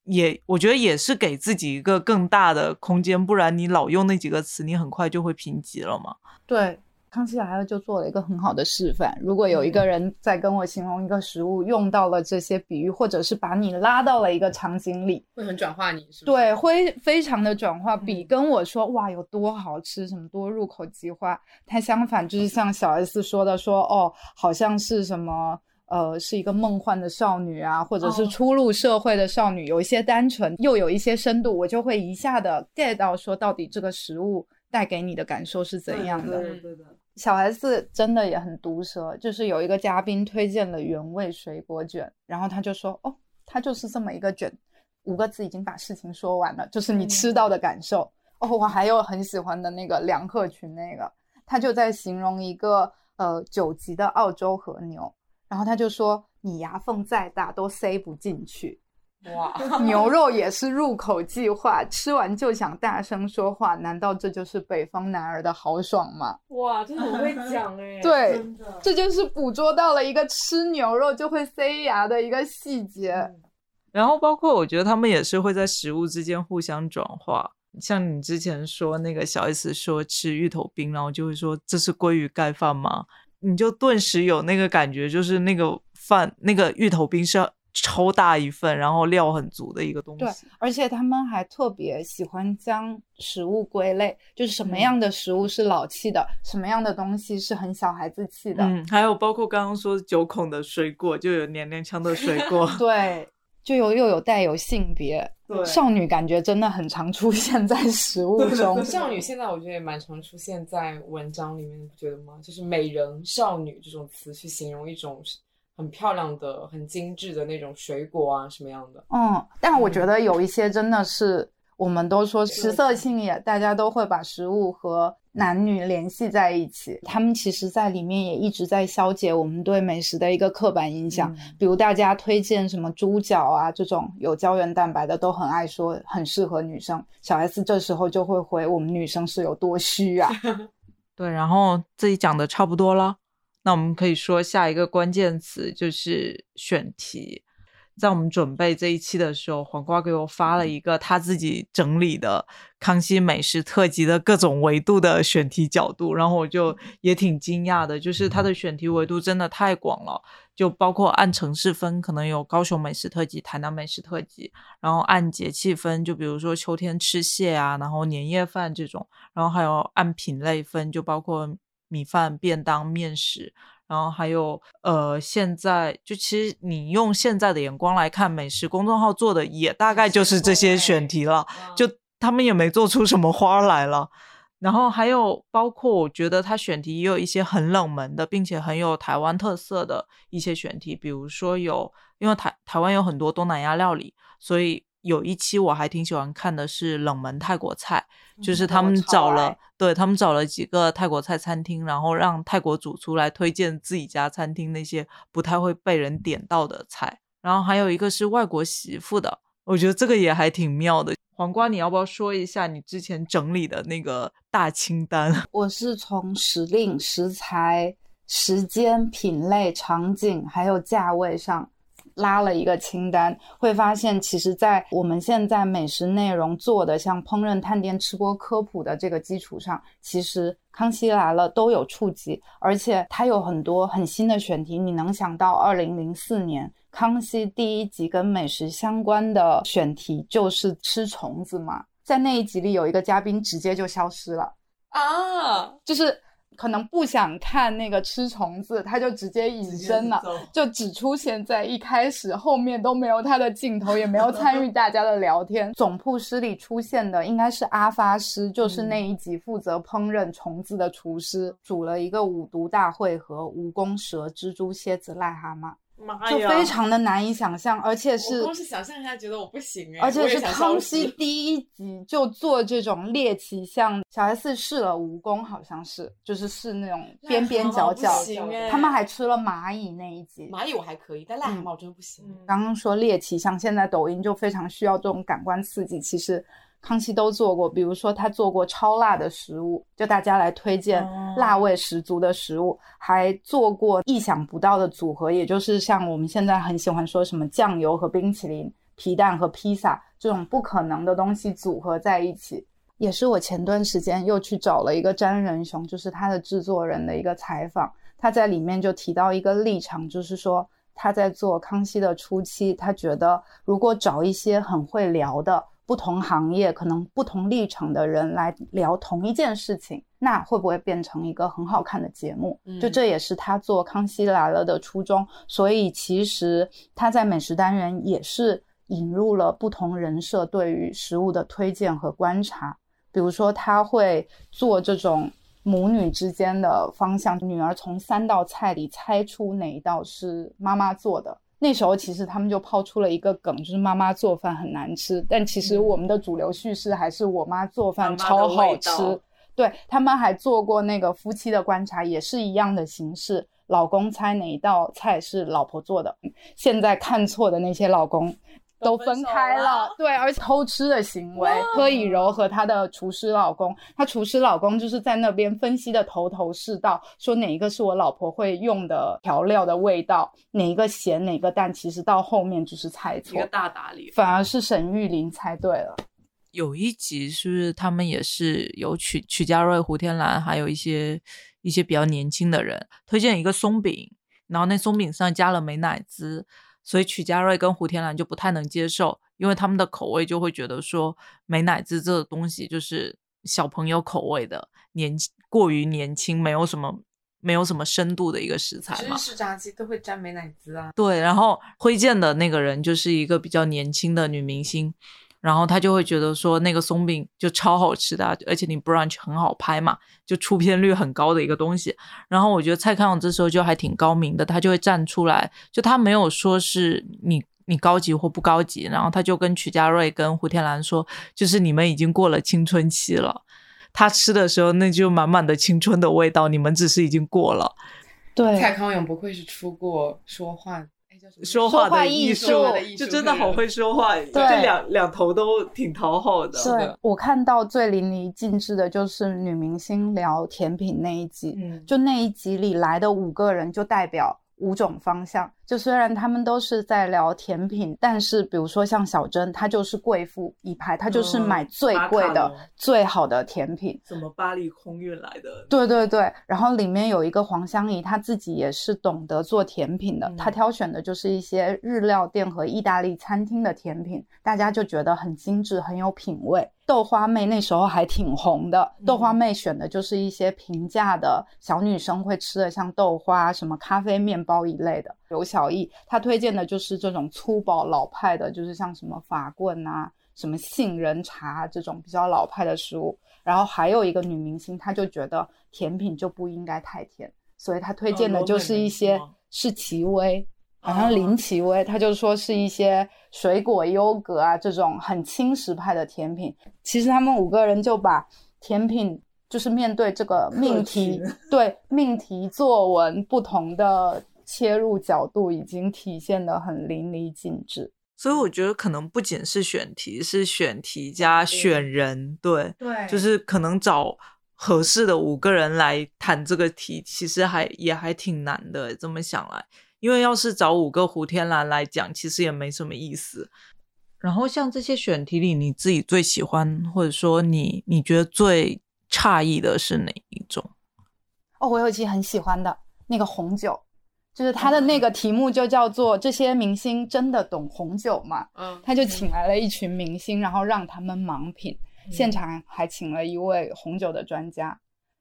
也我觉得也是给自己一个更大的空间，不然你老用那几个词，你很快就会贫瘠了嘛。对，康熙来了就做了一个很好的示范。如果有一个人在跟我形容一个食物，用到了这些比喻，或者是把你拉到了一个场景里，会很转化你，是？对，会非常的转化，比嗯跟我说哇有多好吃，什么多入口即化，它相反就是像小 S 说的说哦，好像是什么。呃，是一个梦幻的少女啊，或者是哦初入社会的少女，有一些单纯，又有一些深度，我就会一下的 get 到说，到底这个食物带给你的感受是怎样的。对对的。小 S 真的也很毒舌，就是有一个嘉宾推荐了原味水果卷，然后他就说：“哦，它就是这么一个卷，五个字已经把事情说完了，就是你吃到的感受。哦，我还有很喜欢的那个梁鹤群，那个他就在形容一个呃九级的澳洲和牛，然后他就说：“你牙缝再大都塞不进去。”哇，牛肉也是入口即化，吃完就想大声说话，难道这就是北方男儿的豪爽吗？哇，真的很会讲哎。对，这就是捕捉到了一个吃牛肉就会塞牙的一个细节。然后包括我觉得他们也是会在食物之间互相转化。像你之前说那个小 S 说吃芋头冰，然后就会说这是鲑鱼盖饭吗？你就顿时有那个感觉，就是那个饭那个芋头冰是超大一份，然后料很足的一个东西对西。而且他们还特别喜欢将食物归类，就是什么嗯样的食物是老气的，什么样的东西是很小孩子气的。嗯，还有包括刚刚说九孔的水果，就有娘娘腔的水果。对，就有又有带有性别，对少女感觉真的很常出现在食物中。少女现在我觉得也蛮常出现在文章里面，你不觉得吗？就是美人、少女这种词去形容一种很漂亮的、很精致的那种水果啊，什么样的？嗯，但我觉得有一些真的是，我们都说食色性也，大家都会把食物和男女联系在一起。他们其实在里面也一直在消解我们对美食的一个刻板印象。嗯比如大家推荐什么猪脚啊这种有胶原蛋白的，都很爱说很适合女生。小 S 这时候就会回我们女生是有多虚啊。对，然后这里讲的差不多了，那我们可以说下一个关键词就是选题。在我们准备这一期的时候，黄瓜给我发了一个他自己整理的康熙美食特辑的各种维度的选题角度，然后我就也挺惊讶的，就是他的选题维度真的太广了，就包括按城市分，可能有高雄美食特辑、台南美食特辑，然后按节气分，就比如说秋天吃蟹啊，然后年夜饭这种，然后还有按品类分，就包括米饭、便当、面食。然后还有，呃，现在就其实你用现在的眼光来看，美食公众号做的也大概就是这些选题了，就他们也没做出什么花来了。然后还有包括，我觉得他选题也有一些很冷门的，并且很有台湾特色的一些选题，比如说有，因为台台湾有很多东南亚料理，所以。有一期我还挺喜欢看的是冷门泰国菜，就是他们找了，对他们找了几个泰国菜餐厅，然后让泰国主厨来推荐自己家餐厅那些不太会被人点到的菜。然后还有一个是外国媳妇的，我觉得这个也还挺妙的。黄瓜，你要不要说一下你之前整理的那个大清单？我是从时令、食材、时间、品类、场景还有价位上。拉了一个清单，会发现其实，在我们现在美食内容做的像烹饪探店、吃播科普的这个基础上，其实《康熙来了》都有触及，而且它有很多很新的选题。你能想到，二零零四年《康熙》第一集跟美食相关的选题就是吃虫子吗？在那一集里，有一个嘉宾直接就消失了啊，就是。可能不想看那个吃虫子，他就直接隐身了，就只出现在一开始，后面都没有他的镜头，也没有参与大家的聊天。总铺师里出现的应该是阿发师，就是那一集负责烹饪虫子的厨师，煮了一个五毒大会和：蜈蚣、蛇、蜘蛛、蝎子、癞蛤蟆。就非常的难以想象，而且是光是想象一下觉得我不行哎，而且是康熙第一集就做这种猎奇，像小 S 试了蜈蚣，好像是就是试那种边边角角，他们还吃了蚂蚁那一集，蚂蚁我还可以，但癞蛤蟆我真的不行。刚刚说猎奇，像现在抖音就非常需要这种感官刺激，其实。康熙都做过，比如说他做过超辣的食物，就大家来推荐辣味十足的食物，还做过意想不到的组合，也就是像我们现在很喜欢说什么酱油和冰淇淋、皮蛋和披萨这种不可能的东西组合在一起。也是我前段时间又去找了一个詹仁雄，就是他的制作人的一个采访，他在里面就提到一个立场，就是说他在做康熙的初期，他觉得如果找一些很会聊的。不同行业可能不同立场的人来聊同一件事情，那会不会变成一个很好看的节目？就这也是他做《康熙来了》的初衷。所以其实他在美食单元也是引入了不同人设对于食物的推荐和观察。比如说他会做这种母女之间的方向，女儿从三道菜里猜出哪一道是妈妈做的。那时候其实他们就抛出了一个梗，就是妈妈做饭很难吃，但其实我们的主流叙事还是我妈做饭超好吃。对他们还做过那个夫妻的观察，也是一样的形式，老公猜哪一道菜是老婆做的。现在看错的那些老公。都分开了，对，而且偷吃的行为，柯以柔和她的厨师老公，她厨师老公就是在那边分析的头头是道，说哪一个是我老婆会用的调料的味道，哪一个咸哪个淡，其实到后面就是猜错，一个大打脸，反而是沈玉琳猜对了。有一集是不是他们也是有曲曲家瑞、胡天蓝，还有一些一些比较年轻的人推荐一个松饼，然后那松饼上加了美乃滋。所以曲家瑞跟胡天蓝就不太能接受，因为他们的口味就会觉得说美乃滋这个东西就是小朋友口味的，年过于年轻，没有什么没有什么深度的一个食材嘛。芝士炸鸡都会沾美乃滋啊。对，然后推荐的那个人就是一个比较年轻的女明星。然后他就会觉得说那个松饼就超好吃的，而且你 brunch 很好拍嘛，就出片率很高的一个东西。然后我觉得蔡康永这时候就还挺高明的，他就会站出来，就他没有说是你你高级或不高级，然后他就跟曲家瑞跟胡天蓝说，就是你们已经过了青春期了，他吃的时候那就满满的青春的味道，你们只是已经过了。对，蔡康永不愧是出过说话。叫什么说话的艺艺术就真的好会说话，就两两头都挺讨好的。对我看到最淋漓尽致的就是女明星聊甜品那一集，嗯就那一集里来的五个人就代表五种方向。就虽然他们都是在聊甜品，但是比如说像小珍，她就是贵妇一派，她就是嗯买最贵的、最好的甜品。怎么巴黎空运来的？对对对，然后里面有一个黄香怡，她自己也是懂得做甜品的，嗯她挑选的就是一些日料店和意大利餐厅的甜品，大家就觉得很精致，很有品味。豆花妹那时候还挺红的，豆花妹选的就是一些平价的小女生会吃的，像豆花、什么咖啡面包一类的。刘小艺他推荐的就是这种粗暴老派的，就是像什么法棍啊、什么杏仁茶这种比较老派的食物。然后还有一个女明星，她就觉得甜品就不应该太甜，所以她推荐的就是一些是奇威，好像哦林奇威，她就说是一些水果优格啊这种很轻食派的甜品。其实他们五个人就把甜品就是面对这个命题，对命题作文不同的切入角度，已经体现的很淋漓尽致。所以我觉得可能不仅是选题，是选题加选人，对，对就是可能找合适的五个人来谈这个题，其实还也还挺难的。这么想来，因为要是找五个胡天蓝来讲，其实也没什么意思。然后像这些选题里，你自己最喜欢，或者说你你觉得最诧异的是哪一种？哦，我有一期很喜欢的那个红酒，就是他的那个题目就叫做“这些明星真的懂红酒吗？”嗯，他就请来了一群明星，然后让他们盲品，现场还请了一位红酒的专家。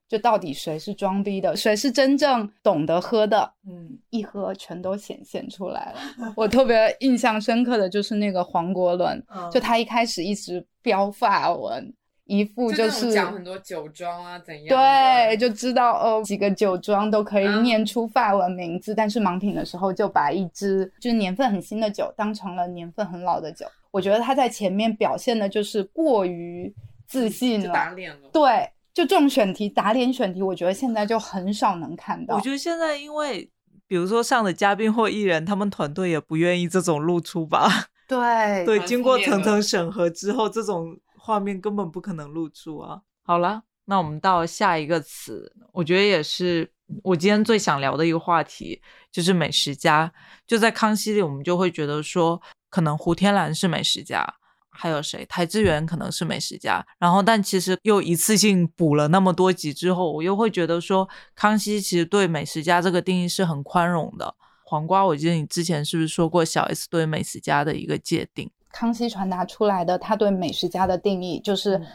就到底谁是装逼的，谁是真正懂得喝的？嗯，一喝全都显现出来了。我特别印象深刻的就是那个黄国伦，嗯就他一开始一直飙发文，一副就是讲很多酒庄啊怎样，对，就知道哦，几个酒庄都可以嗯念出法文名字，但是盲品的时候就把一支就是年份很新的酒当成了年份很老的酒。我觉得他在前面表现的就是过于自信打脸了。对，就这种选题打脸选题，我觉得现在就很少能看到。我觉得现在因为比如说上的嘉宾或艺人，他们团队也不愿意这种露出吧。对对，经过层层审核之后，这种画面根本不可能露出啊。好了，那我们到下一个词，我觉得也是我今天最想聊的一个话题，就是美食家。就在康熙里，我们就会觉得说，可能胡天蓝是美食家。还有谁？台志远可能是美食家，然后但其实又一次性补了那么多集之后，我又会觉得说，康熙其实对美食家这个定义是很宽容的。黄瓜，我记得你之前是不是说过小 S 对美食家的一个界定？康熙传达出来的他对美食家的定义，就是嗯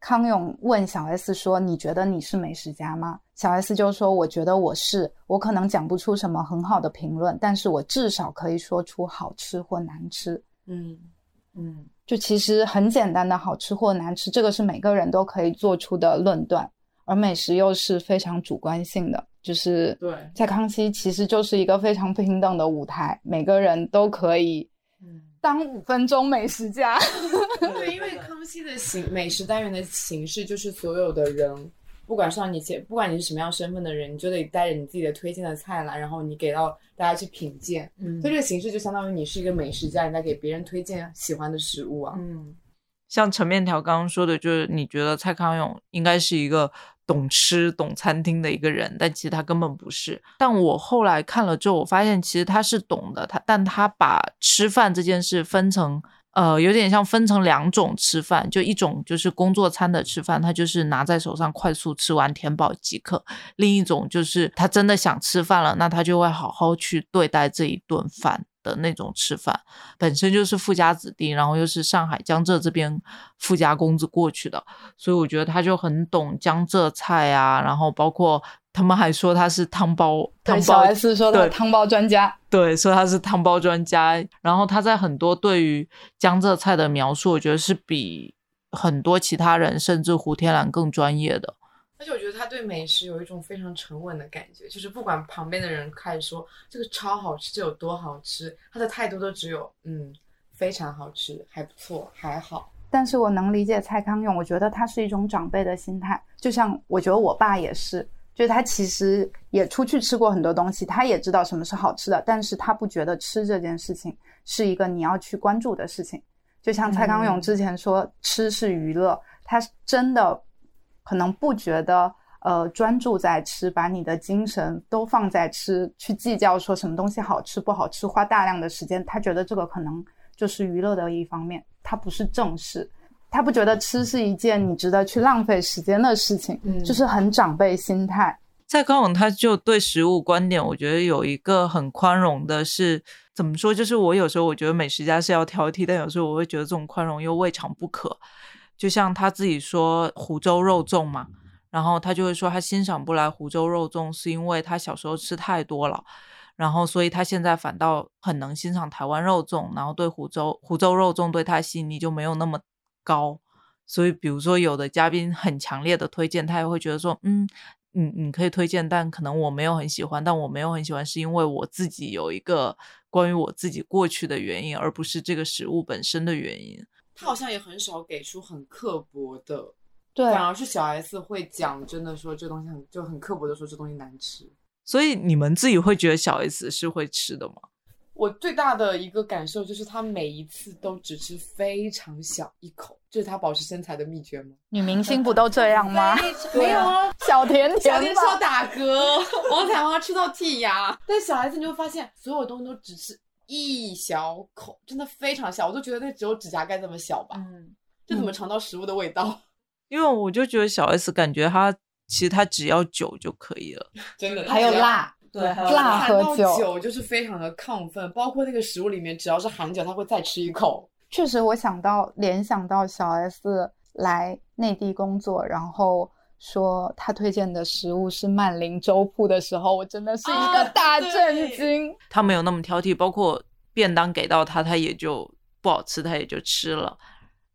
康永问小 S 说：“你觉得你是美食家吗？”小 S 就说：“我觉得我是，我可能讲不出什么很好的评论，但是我至少可以说出好吃或难吃。嗯嗯，就其实很简单的好吃或难吃，这个是每个人都可以做出的论断，而美食又是非常主观性的，就是对在康熙其实就是一个非常平等的舞台，每个人都可以嗯，当五分钟美食家。对，因为康熙的形美食单元的形式就是所有的人，不管上你些，不管你是什么样身份的人，你就得带着你自己的推荐的菜来，然后你给到大家去品鉴。嗯所以这个形式就相当于你是一个美食家，你在给别人推荐喜欢的食物啊。嗯，像陈面条刚刚说的，就是你觉得蔡康永应该是一个懂吃、懂餐厅的一个人，但其实他根本不是。但我后来看了之后，我发现其实他是懂的，他但他把吃饭这件事分成。呃，有点像分成两种吃饭，就一种就是工作餐的吃饭，他就是拿在手上快速吃完填饱即可；另一种就是他真的想吃饭了，那他就会好好去对待这一顿饭的那种吃饭。本身就是富家子弟，然后又是上海江浙这边富家公子过去的，所以我觉得他就很懂江浙菜啊，然后包括他们还说他是汤包汤包 S 说的汤包专家。对，说他是汤包专家，然后他在很多对于江浙菜的描述，我觉得是比很多其他人，甚至胡天蓝更专业的。而且我觉得他对美食有一种非常沉稳的感觉，就是不管旁边的人开始说这个超好吃，这有多好吃，他的态度都只有嗯非常好吃，还不错，还好。但是我能理解蔡康永，我觉得他是一种长辈的心态，就像我觉得我爸也是，就是他其实也出去吃过很多东西，他也知道什么是好吃的，但是他不觉得吃这件事情是一个你要去关注的事情。就像蔡康永之前说，吃是娱乐，他真的可能不觉得呃专注在吃，把你的精神都放在吃，去计较说什么东西好吃不好吃，花大量的时间，他觉得这个可能就是娱乐的一方面，他不是正事。他不觉得吃是一件你值得去浪费时间的事情，嗯就是很长辈心态。蔡康永他就对食物观点，我觉得有一个很宽容的是，怎么说？就是我有时候我觉得美食家是要挑剔，但有时候我会觉得这种宽容又未尝不可。就像他自己说湖州肉粽嘛，然后他就会说他欣赏不来湖州肉粽，是因为他小时候吃太多了，然后所以他现在反倒很能欣赏台湾肉粽，然后对湖州湖州肉粽对他吸引力就没有那么高。所以，比如说有的嘉宾很强烈的推荐，他也会觉得说，嗯，你你可以推荐，但可能我没有很喜欢，但我没有很喜欢是因为我自己有一个关于我自己过去的原因，而不是这个食物本身的原因。他好像也很少给出很刻薄的，对，反而是小 S 会讲，真的说这东西很就很刻薄的说这东西难吃。所以你们自己会觉得小 S 是会吃的吗？我最大的一个感受就是，他每一次都只吃非常小一口，这是他保持身材的秘诀吗？女明星不都这样吗？没有啊，小甜小甜吧天吃到打嗝，王彩花吃到剔牙，但小 S 你会发现，所有东西都只吃一小口，真的非常小，我都觉得那只有指甲盖这么小吧，嗯，这怎么尝到食物的味道？因为我就觉得小 S 感觉她其实她只要酒就可以了，真的，还有辣，对，还辣和酒酒就是非常的亢奋，包括那个食物里面只要是含酒，他会再吃一口。确实，我想到联想到小 S 来内地工作，然后说他推荐的食物是曼玲粥铺的时候，我真的是一个啊大震惊。他没有那么挑剔，包括便当给到他，他也就不好吃，他也就吃了。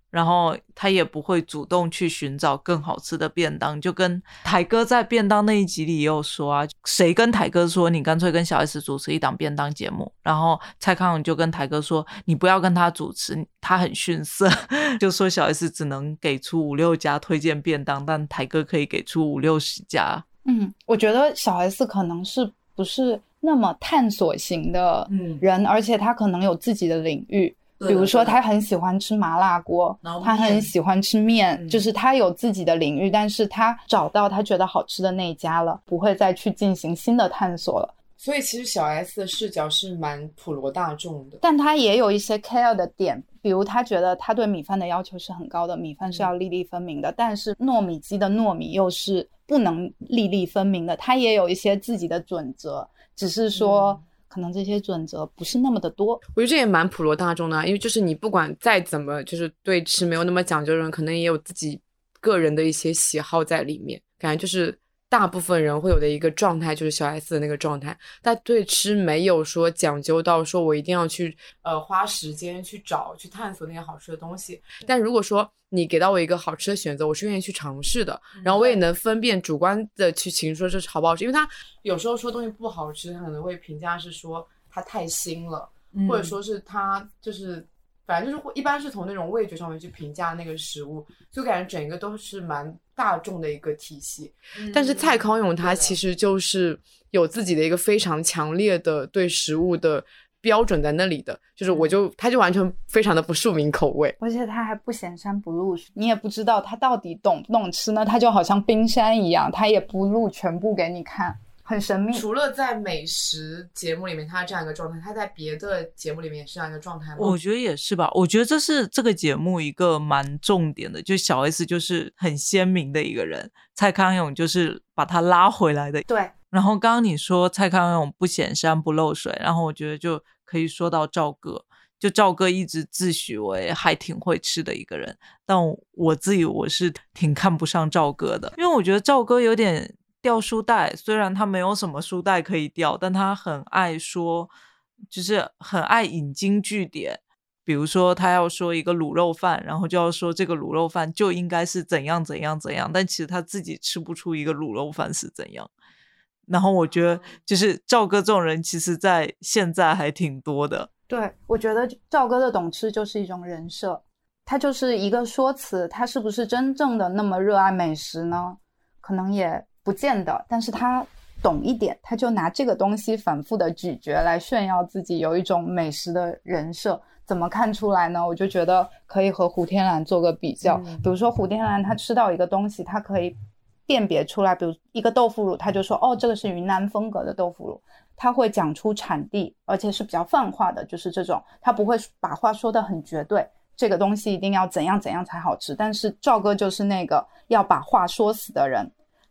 然后他也不会主动去寻找更好吃的便当，就跟台哥在便当那一集里也有说啊，谁跟台哥说你干脆跟小 S 主持一档便当节目，然后蔡康永就跟台哥说你不要跟他主持，他很逊色，就说小 S 只能给出五六家推荐便当，但台哥可以给出五六十家。嗯，我觉得小 S 可能是不是那么探索型的嗯人，而且他可能有自己的领域。比如说，他很喜欢吃麻辣锅他很喜欢吃面，嗯就是他有自己的领域，但是他找到他觉得好吃的那一家了，不会再去进行新的探索了。所以其实小 S 的视角是蛮普罗大众的。但他也有一些 care 的点，比如他觉得他对米饭的要求是很高的，米饭是要粒粒分明的，但是糯米鸡的糯米又是不能粒粒分明的，他也有一些自己的准则，只是说可能这些准则不是那么的多。我觉得这也蛮普罗大众的，因为就是你不管再怎么就是对吃没有那么讲究的人，可能也有自己个人的一些喜好在里面。感觉就是大部分人会有的一个状态，就是小 S 的那个状态。他对吃没有说讲究到说我一定要去呃花时间去找去探索那些好吃的东西。但如果说你给到我一个好吃的选择，我是愿意去尝试的，然后我也能分辨主观的去评说这是好不好吃，因为他有时候说东西不好吃，他可能会评价是说它太腥了。或者说是它就是，反正就是会一般是从那种味觉上面去评价那个食物，就感觉整个都是蛮大众的一个体系。但是蔡康永他其实就是有自己的一个非常强烈的对食物的标准在那里的，就是我就他就完全非常的不庶民口味。而且他还不显山不露水，你也不知道他到底懂不懂吃呢？他就好像冰山一样，他也不露全部给你看，很神秘。除了在美食节目里面他这样一个状态，他在别的节目里面也是这样一个状态吗？我觉得也是吧，我觉得这是这个节目一个蛮重点的，就小 S 就是很鲜明的一个人，蔡康永就是把他拉回来的。对，然后刚刚你说蔡康永不显山不漏水，然后我觉得就可以说到赵哥，就赵哥一直自诩为还挺会吃的一个人，但我自己我是挺看不上赵哥的，因为我觉得赵哥有点掉书袋，虽然他没有什么书袋可以掉，但他很爱说，就是很爱引经据典。比如说，他要说一个卤肉饭，然后就要说这个卤肉饭就应该是怎样怎样怎样，但其实他自己吃不出一个卤肉饭是怎样。然后我觉得，就是赵哥这种人，其实在现在还挺多的。对，我觉得赵哥的懂吃就是一种人设，他就是一个说辞，他是不是真正的那么热爱美食呢？可能也不见得，但是他懂一点，他就拿这个东西反复的咀嚼来炫耀自己有一种美食的人设。怎么看出来呢？我就觉得可以和胡天蓝做个比较。嗯比如说胡天蓝他吃到一个东西，他可以辨别出来，比如一个豆腐乳，他就说哦，这个是云南风格的豆腐乳。他会讲出产地，而且是比较泛化的，就是这种，他不会把话说的很绝对。这个东西一定要怎样怎样才好吃，但是赵哥就是那个要把话说死的人，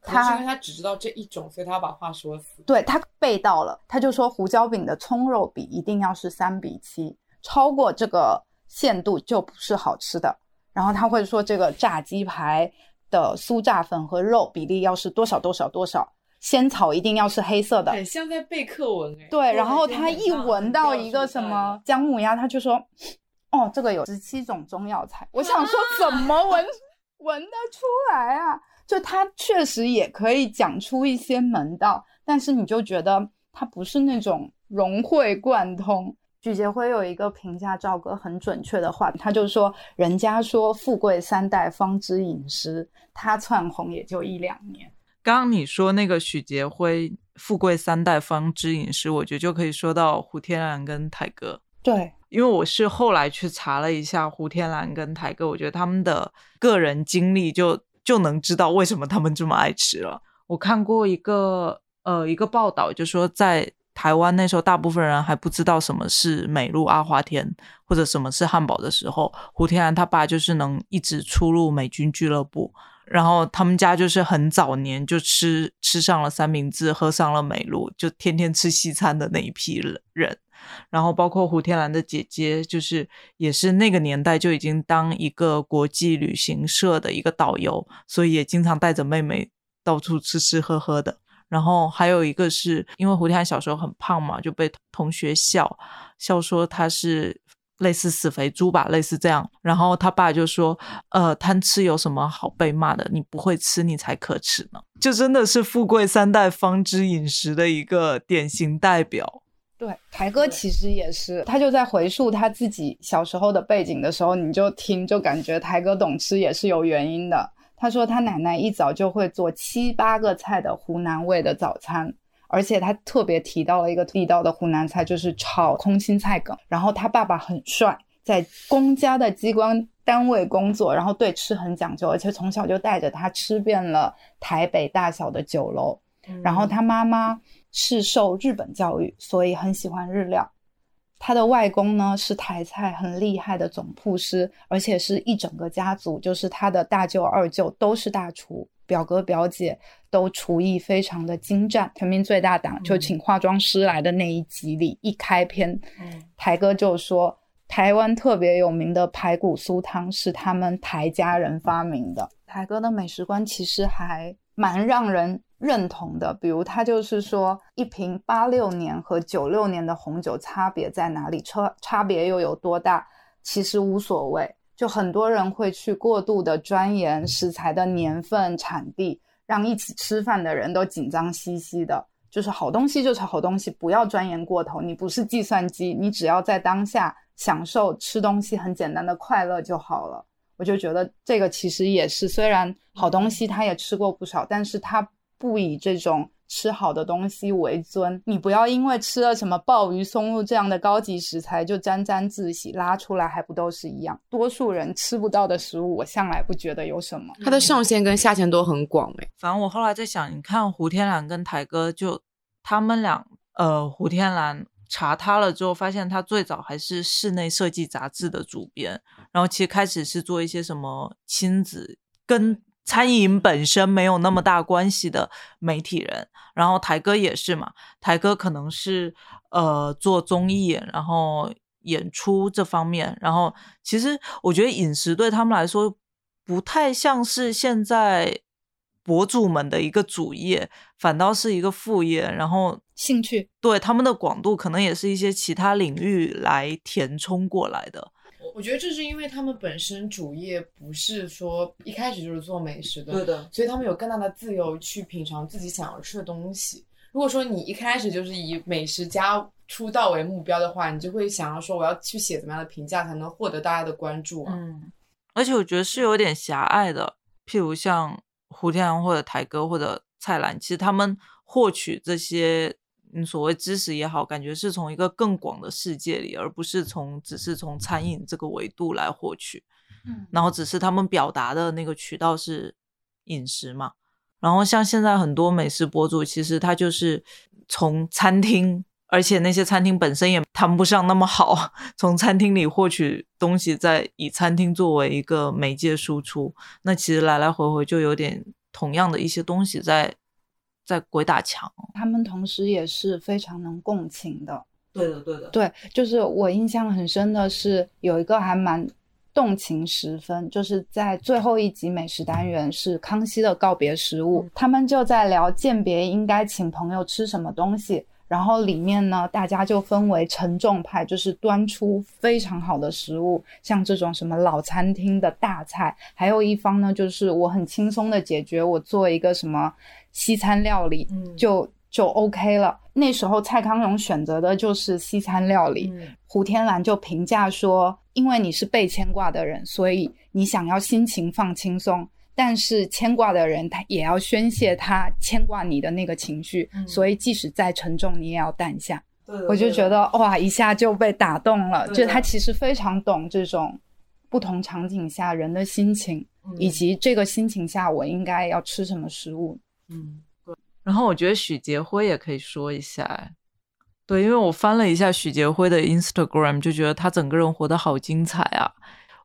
可能是因为他只知道这一种，所以他要把话说死。对他背到了，他就说胡椒饼的葱肉比一定要是三比七，超过这个限度就不是好吃的。然后他会说这个炸鸡排的酥炸粉和肉比例要是多少多少多少，仙草一定要是黑色的，很像在背课文哎。对，然后他一闻到一个什么姜母鸭，他就说：“哦，这个有十七种中药材。”我想说，怎么闻闻得出来啊？就他确实也可以讲出一些门道，但是你就觉得他不是那种融会贯通。许杰辉有一个评价赵哥很准确的话，他就说：“人家说富贵三代方知饮食，他窜红也就一两年。刚刚你说那个许杰辉“富贵三代方知饮食”，我觉得就可以说到胡天蓝跟台哥。”对，因为我是后来去查了一下胡天蓝跟台哥，我觉得他们的个人经历就就能知道为什么他们这么爱吃了。我看过一个呃一个报道，就说在台湾那时候，大部分人还不知道什么是美露阿华田或者什么是汉堡的时候，胡天蓝他爸就是能一直出入美军俱乐部，然后他们家就是很早年就吃吃上了三明治，喝上了美露，就天天吃西餐的那一批人。然后包括胡天蓝的姐姐，就是也是那个年代就已经当一个国际旅行社的一个导游，所以也经常带着妹妹到处吃吃喝喝的。然后还有一个是因为胡天蓝小时候很胖嘛，就被同学笑笑说他是类似死肥猪吧，类似这样。然后他爸就说：“呃，贪吃有什么好被骂的？你不会吃，你才可耻呢。”就真的是富贵三代方知饮食的一个典型代表。对，台哥其实也是，他就在回溯他自己小时候的背景的时候，你就听就感觉台哥懂吃也是有原因的。他说他奶奶一早就会做七八个菜的湖南味的早餐，而且他特别提到了一个地道的湖南菜，就是炒空心菜梗。然后他爸爸很帅，在公家的机关单位工作，然后对吃很讲究，而且从小就带着他吃遍了台北大小的酒楼。然后他妈妈是受日本教育，所以很喜欢日料。他的外公呢是台菜很厉害的总铺师，而且是一整个家族，就是他的大舅、二舅都是大厨，表哥表姐都厨艺非常的精湛。全民最大档就请化妆师来的那一集里，一开篇，嗯台哥就说台湾特别有名的排骨酥汤是他们台家人发明的。台哥的美食观其实还蛮让人认同的，比如他就是说，一瓶八六年和九六年的红酒差别在哪里？差差别又有多大？其实无所谓。就很多人会去过度的钻研食材的年份、产地，让一起吃饭的人都紧张兮兮的。就是好东西就是好东西，不要钻研过头。你不是计算机，你只要在当下享受吃东西很简单的快乐就好了。我就觉得这个其实也是，虽然好东西他也吃过不少，但是他不以这种吃好的东西为尊。你不要因为吃了什么鲍鱼、松露这样的高级食材就沾沾自喜，拉出来还不都是一样？多数人吃不到的食物，我向来不觉得有什么。它的上限跟下限都很广诶、反正我后来在想，你看胡天蓝跟台哥就他们俩，呃，胡天蓝查他了之后，发现他最早还是室内设计杂志的主编，然后其实开始是做一些什么亲子跟餐饮本身没有那么大关系的媒体人，然后台哥也是嘛，台哥可能是呃做综艺，然后演出这方面，然后其实我觉得饮食对他们来说不太像是现在博主们的一个主业，反倒是一个副业，然后兴趣对他们的广度可能也是一些其他领域来填充过来的。我觉得这是因为他们本身主业不是说一开始就是做美食的，对的，所以他们有更大的自由去品尝自己想要吃的东西。如果说你一开始就是以美食家出道为目标的话，你就会想要说我要去写怎么样的评价才能获得大家的关注啊？嗯，而且我觉得是有点狭隘的，譬如像胡天阳或者台哥或者蔡澜，其实他们获取这些嗯所谓知识也好，感觉是从一个更广的世界里，而不是从只是从餐饮这个维度来获取。嗯然后只是他们表达的那个渠道是饮食嘛。然后像现在很多美食博主，其实他就是从餐厅，而且那些餐厅本身也谈不上那么好，从餐厅里获取东西，再以餐厅作为一个媒介输出，那其实来来回回就有点同样的一些东西在在鬼打墙。他们同时也是非常能共情的。对的，对的，对，就是我印象很深的是有一个还蛮动情十分，就是在最后一集美食单元是康熙的告别食物，他们就在聊鉴别应该请朋友吃什么东西。然后里面呢，大家就分为沉重派，就是端出非常好的食物，像这种什么老餐厅的大菜；还有一方呢，就是我很轻松的解决，我做一个什么西餐料理，嗯就就 OK 了。那时候蔡康永选择的就是西餐料理，嗯胡天蓝就评价说，因为你是被牵挂的人，所以你想要心情放轻松。但是牵挂的人，他也要宣泄他牵挂你的那个情绪，嗯所以即使再沉重，你也要淡下。我就觉得哇，一下就被打动了。就他其实非常懂这种不同场景下人的心情，嗯以及这个心情下我应该要吃什么食物。嗯，对。然后我觉得许杰辉也可以说一下，哎对，因为我翻了一下许杰辉的 Instagram，就觉得他整个人活得好精彩啊。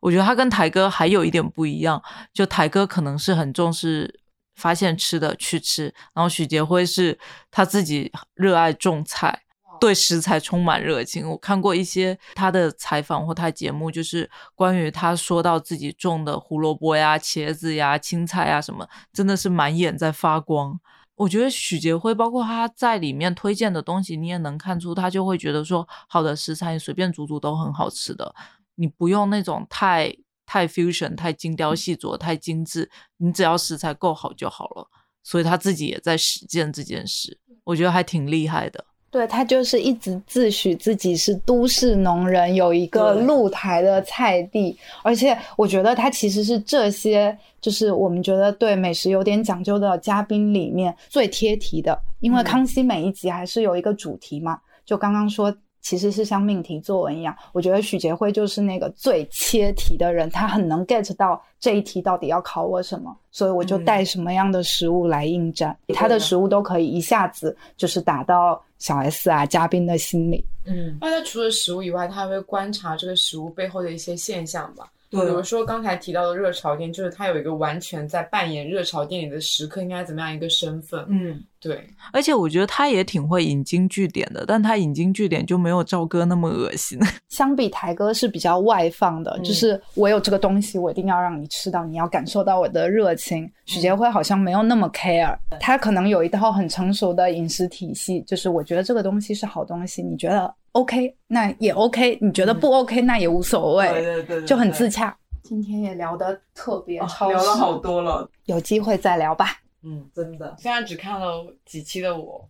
我觉得他跟台哥还有一点不一样，就台哥可能是很重视发现吃的去吃，然后许杰辉是他自己热爱种菜，对食材充满热情。我看过一些他的采访或他节目，就是关于他说到自己种的胡萝卜呀、茄子呀、青菜呀什么，真的是满眼在发光。我觉得许杰辉，包括他在里面推荐的东西，你也能看出他就会觉得说，好的食材你随便煮煮都很好吃的，你不用那种太太 fusion、太精雕细琢、太精致，你只要食材够好就好了。所以他自己也在实践这件事，我觉得还挺厉害的。对他就是一直自诩自己是都市农人，有一个露台的菜地，而且我觉得他其实是这些就是我们觉得对美食有点讲究的嘉宾里面最贴题的，因为嗯康熙每一集还是有一个主题嘛，就刚刚说。其实是像命题作文一样，我觉得许杰辉就是那个最切题的人，他很能 get 到这一题到底要考我什么，所以我就嗯带什么样的食物来应战，对他的的食物都可以一下子就是打到小 S 啊嘉宾的心里。嗯，那他除了食物以外，他还会观察这个食物背后的一些现象吧。比如说刚才提到的热潮店，就是他有一个完全在扮演热潮店里的食客应该怎么样一个身份。嗯，对，而且我觉得他也挺会引经据典的，但他引经据典就没有赵哥那么恶心。相比台哥是比较外放的，嗯就是我有这个东西，我一定要让你吃到，你要感受到我的热情。许杰辉好像没有那么 care，他可能有一套很成熟的饮食体系，就是我觉得这个东西是好东西，你觉得 OK，那也 OK，你觉得不 OK，、那也无所谓，对对对就很自洽。今天也聊得特别超聊了好多了。有机会再聊吧。嗯，真的。虽然只看了几期的我，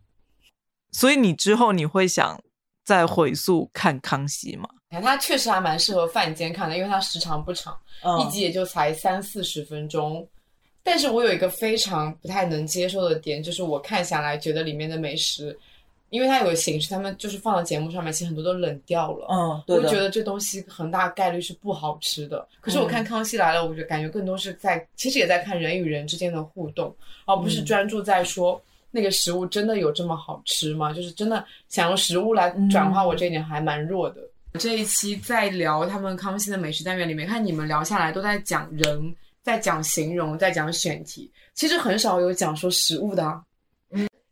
所以你之后你会想再回溯看康熙吗？哎它确实还蛮适合饭间看的，因为它时长不长，嗯一集也就才三四十分钟。但是我有一个非常不太能接受的点，就是我看下来觉得里面的美食，因为它有个形式，他们就是放到节目上面，其实很多都冷掉了。嗯，我就觉得这东西很大概率是不好吃的。可是我看《康熙来了》，我就感觉更多是在，其实也在看人与人之间的互动，而不是嗯专注在说那个食物真的有这么好吃吗？就是真的想用食物来转化我这一点还蛮弱的。这一期在聊他们康熙的美食单元里面，看你们聊下来都在讲人，在讲形容，在讲选题，其实很少有讲说食物的、啊。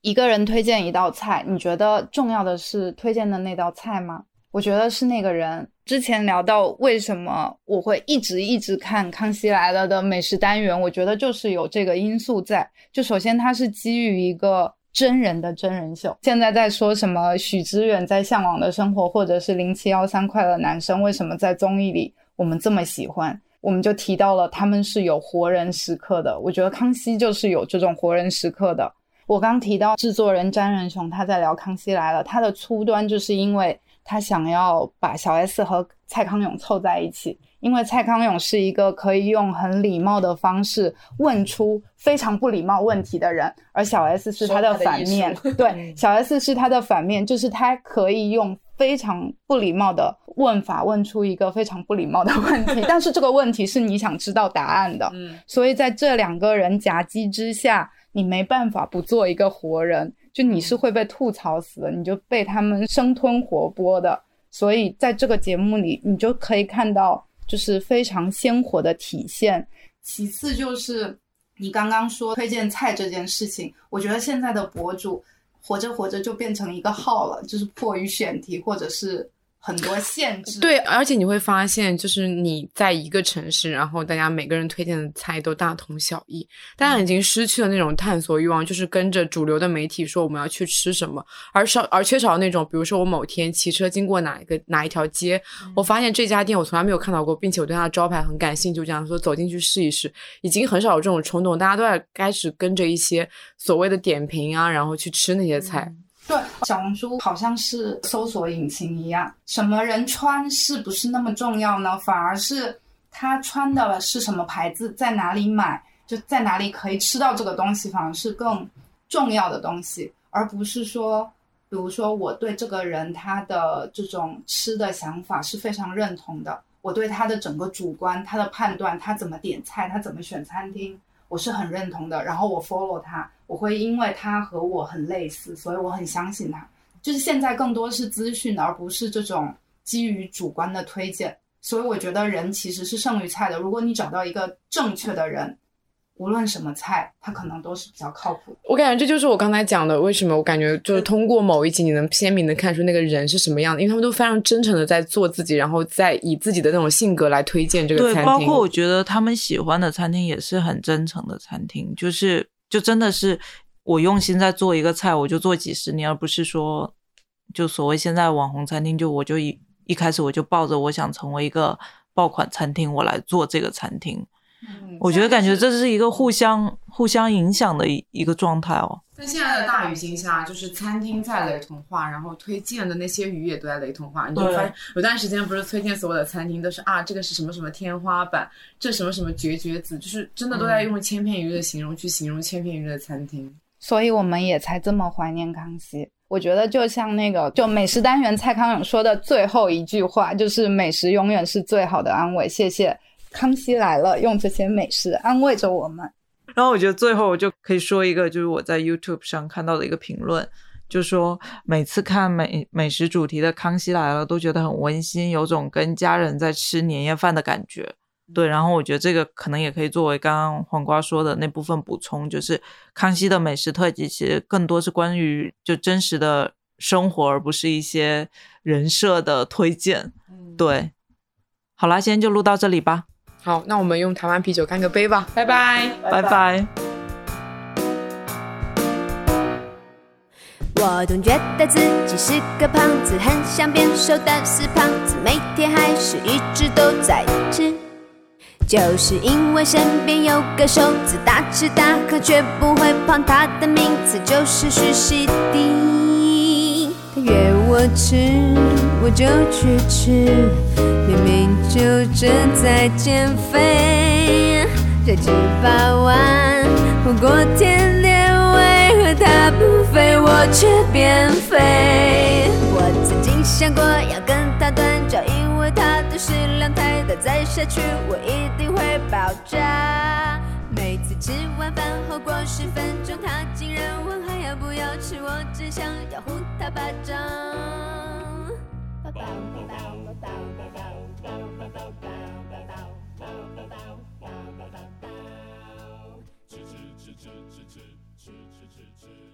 一个人推荐一道菜，你觉得重要的是推荐的那道菜吗？我觉得是那个人。之前聊到为什么我会一直一直看《康熙来了》的美食单元，我觉得就是有这个因素在。就首先它是基于一个真人的真人秀。现在在说什么许知远在《向往的生活》，或者是零七幺三快乐男生，为什么在综艺里我们这么喜欢？我们就提到了他们是有活人时刻的。我觉得康熙就是有这种活人时刻的。我刚提到制作人詹仁雄他在聊《康熙来了》，他的初端就是因为他想要把小 S 和蔡康永凑在一起，因为蔡康永是一个可以用很礼貌的方式问出非常不礼貌问题的人，而小 S 是他的反面。对，小 S 是他的反面，就是他可以用非常不礼貌的问法问出一个非常不礼貌的问题，但是这个问题是你想知道答案的。嗯，所以在这两个人夹击之下，你没办法不做一个活人，就你是会被吐槽死的，你就被他们生吞活剥的。所以在这个节目里，你就可以看到就是非常鲜活的体现。其次就是你刚刚说推荐菜这件事情，我觉得现在的博主活着活着就变成一个号了，就是迫于选题或者是很多限制。对，而且你会发现，就是你在一个城市，然后大家每个人推荐的菜都大同小异，大家已经失去了那种探索欲望，就是跟着主流的媒体说我们要去吃什么，而少而缺少那种，比如说我某天骑车经过哪一个哪一条街，我发现这家店我从来没有看到过，并且我对它的招牌很感兴趣，就这样说走进去试一试，已经很少有这种冲动，大家都在开始跟着一些所谓的点评啊，然后去吃那些菜。对，小红书好像是搜索引擎一样，什么人穿是不是那么重要呢？反而是他穿的是什么牌子，在哪里买，就在哪里可以吃到这个东西，反而是更重要的东西，而不是说，比如说我对这个人他的这种吃的想法是非常认同的，我对他的整个主观、他的判断、他怎么点菜、他怎么选餐厅，我是很认同的。然后我 follow 他，我会因为他和我很类似，所以我很相信他。就是现在更多是资讯，而不是这种基于主观的推荐。所以我觉得人其实是胜于菜的。如果你找到一个正确的人，无论什么菜，他可能都是比较靠谱的。我感觉这就是我刚才讲的，为什么我感觉就是通过某一集，你能鲜明的看出那个人是什么样的，因为他们都非常真诚的在做自己，然后再以自己的那种性格来推荐这个，餐厅。包括我觉得他们喜欢的餐厅也是很真诚的餐厅，就是就真的是我用心在做一个菜，我就做几十年，而不是说就所谓现在网红餐厅，就我就一一开始我就抱着我想成为一个爆款餐厅，我来做这个餐厅。我觉得感觉这是一个互相互相影响的一一个状态哦。在现在的大语境下，就是餐厅在雷同化，然后推荐的那些鱼也都在雷同化。你就会发现，有段时间不是推荐所有的餐厅都是啊，这个是什么什么天花板，这什么什么绝绝子，就是真的都在用千篇一律的形容去形容千篇一律的餐厅。所以我们也才这么怀念康熙。我觉得就像那个，就美食单元蔡康永说的最后一句话，就是美食永远是最好的安慰。谢谢康熙来了，用这些美食安慰着我们。然后我觉得最后我就可以说一个，就是我在 YouTube 上看到的一个评论，就说每次看美美食主题的《康熙来了》都觉得很温馨，有种跟家人在吃年夜饭的感觉。对，然后我觉得这个可能也可以作为刚刚黄瓜说的那部分补充，就是康熙的美食特辑其实更多是关于就真实的生活，而不是一些人设的推荐。对，好啦，今天就录到这里吧，好，那我们用台湾啤酒干个杯吧，拜拜。拜拜我总觉得自己是个胖子，很想变瘦，但是胖子每天还是一直都在吃。就是因为身边有个瘦子，大吃大喝却不会胖，他的名字就是徐熙娣。他约我吃，我就去吃，明明就正在减肥，这吃八万不过天天，为何他不肥，我却变肥？我曾经想过要跟他断交，因为他的食量太大，再下去我一定会爆炸。每次吃完饭后过十分钟，他竟然问还要不要吃，我只想要呼他巴掌。吃吃吃吃吃吃吃吃吃吃吃吃吃吃。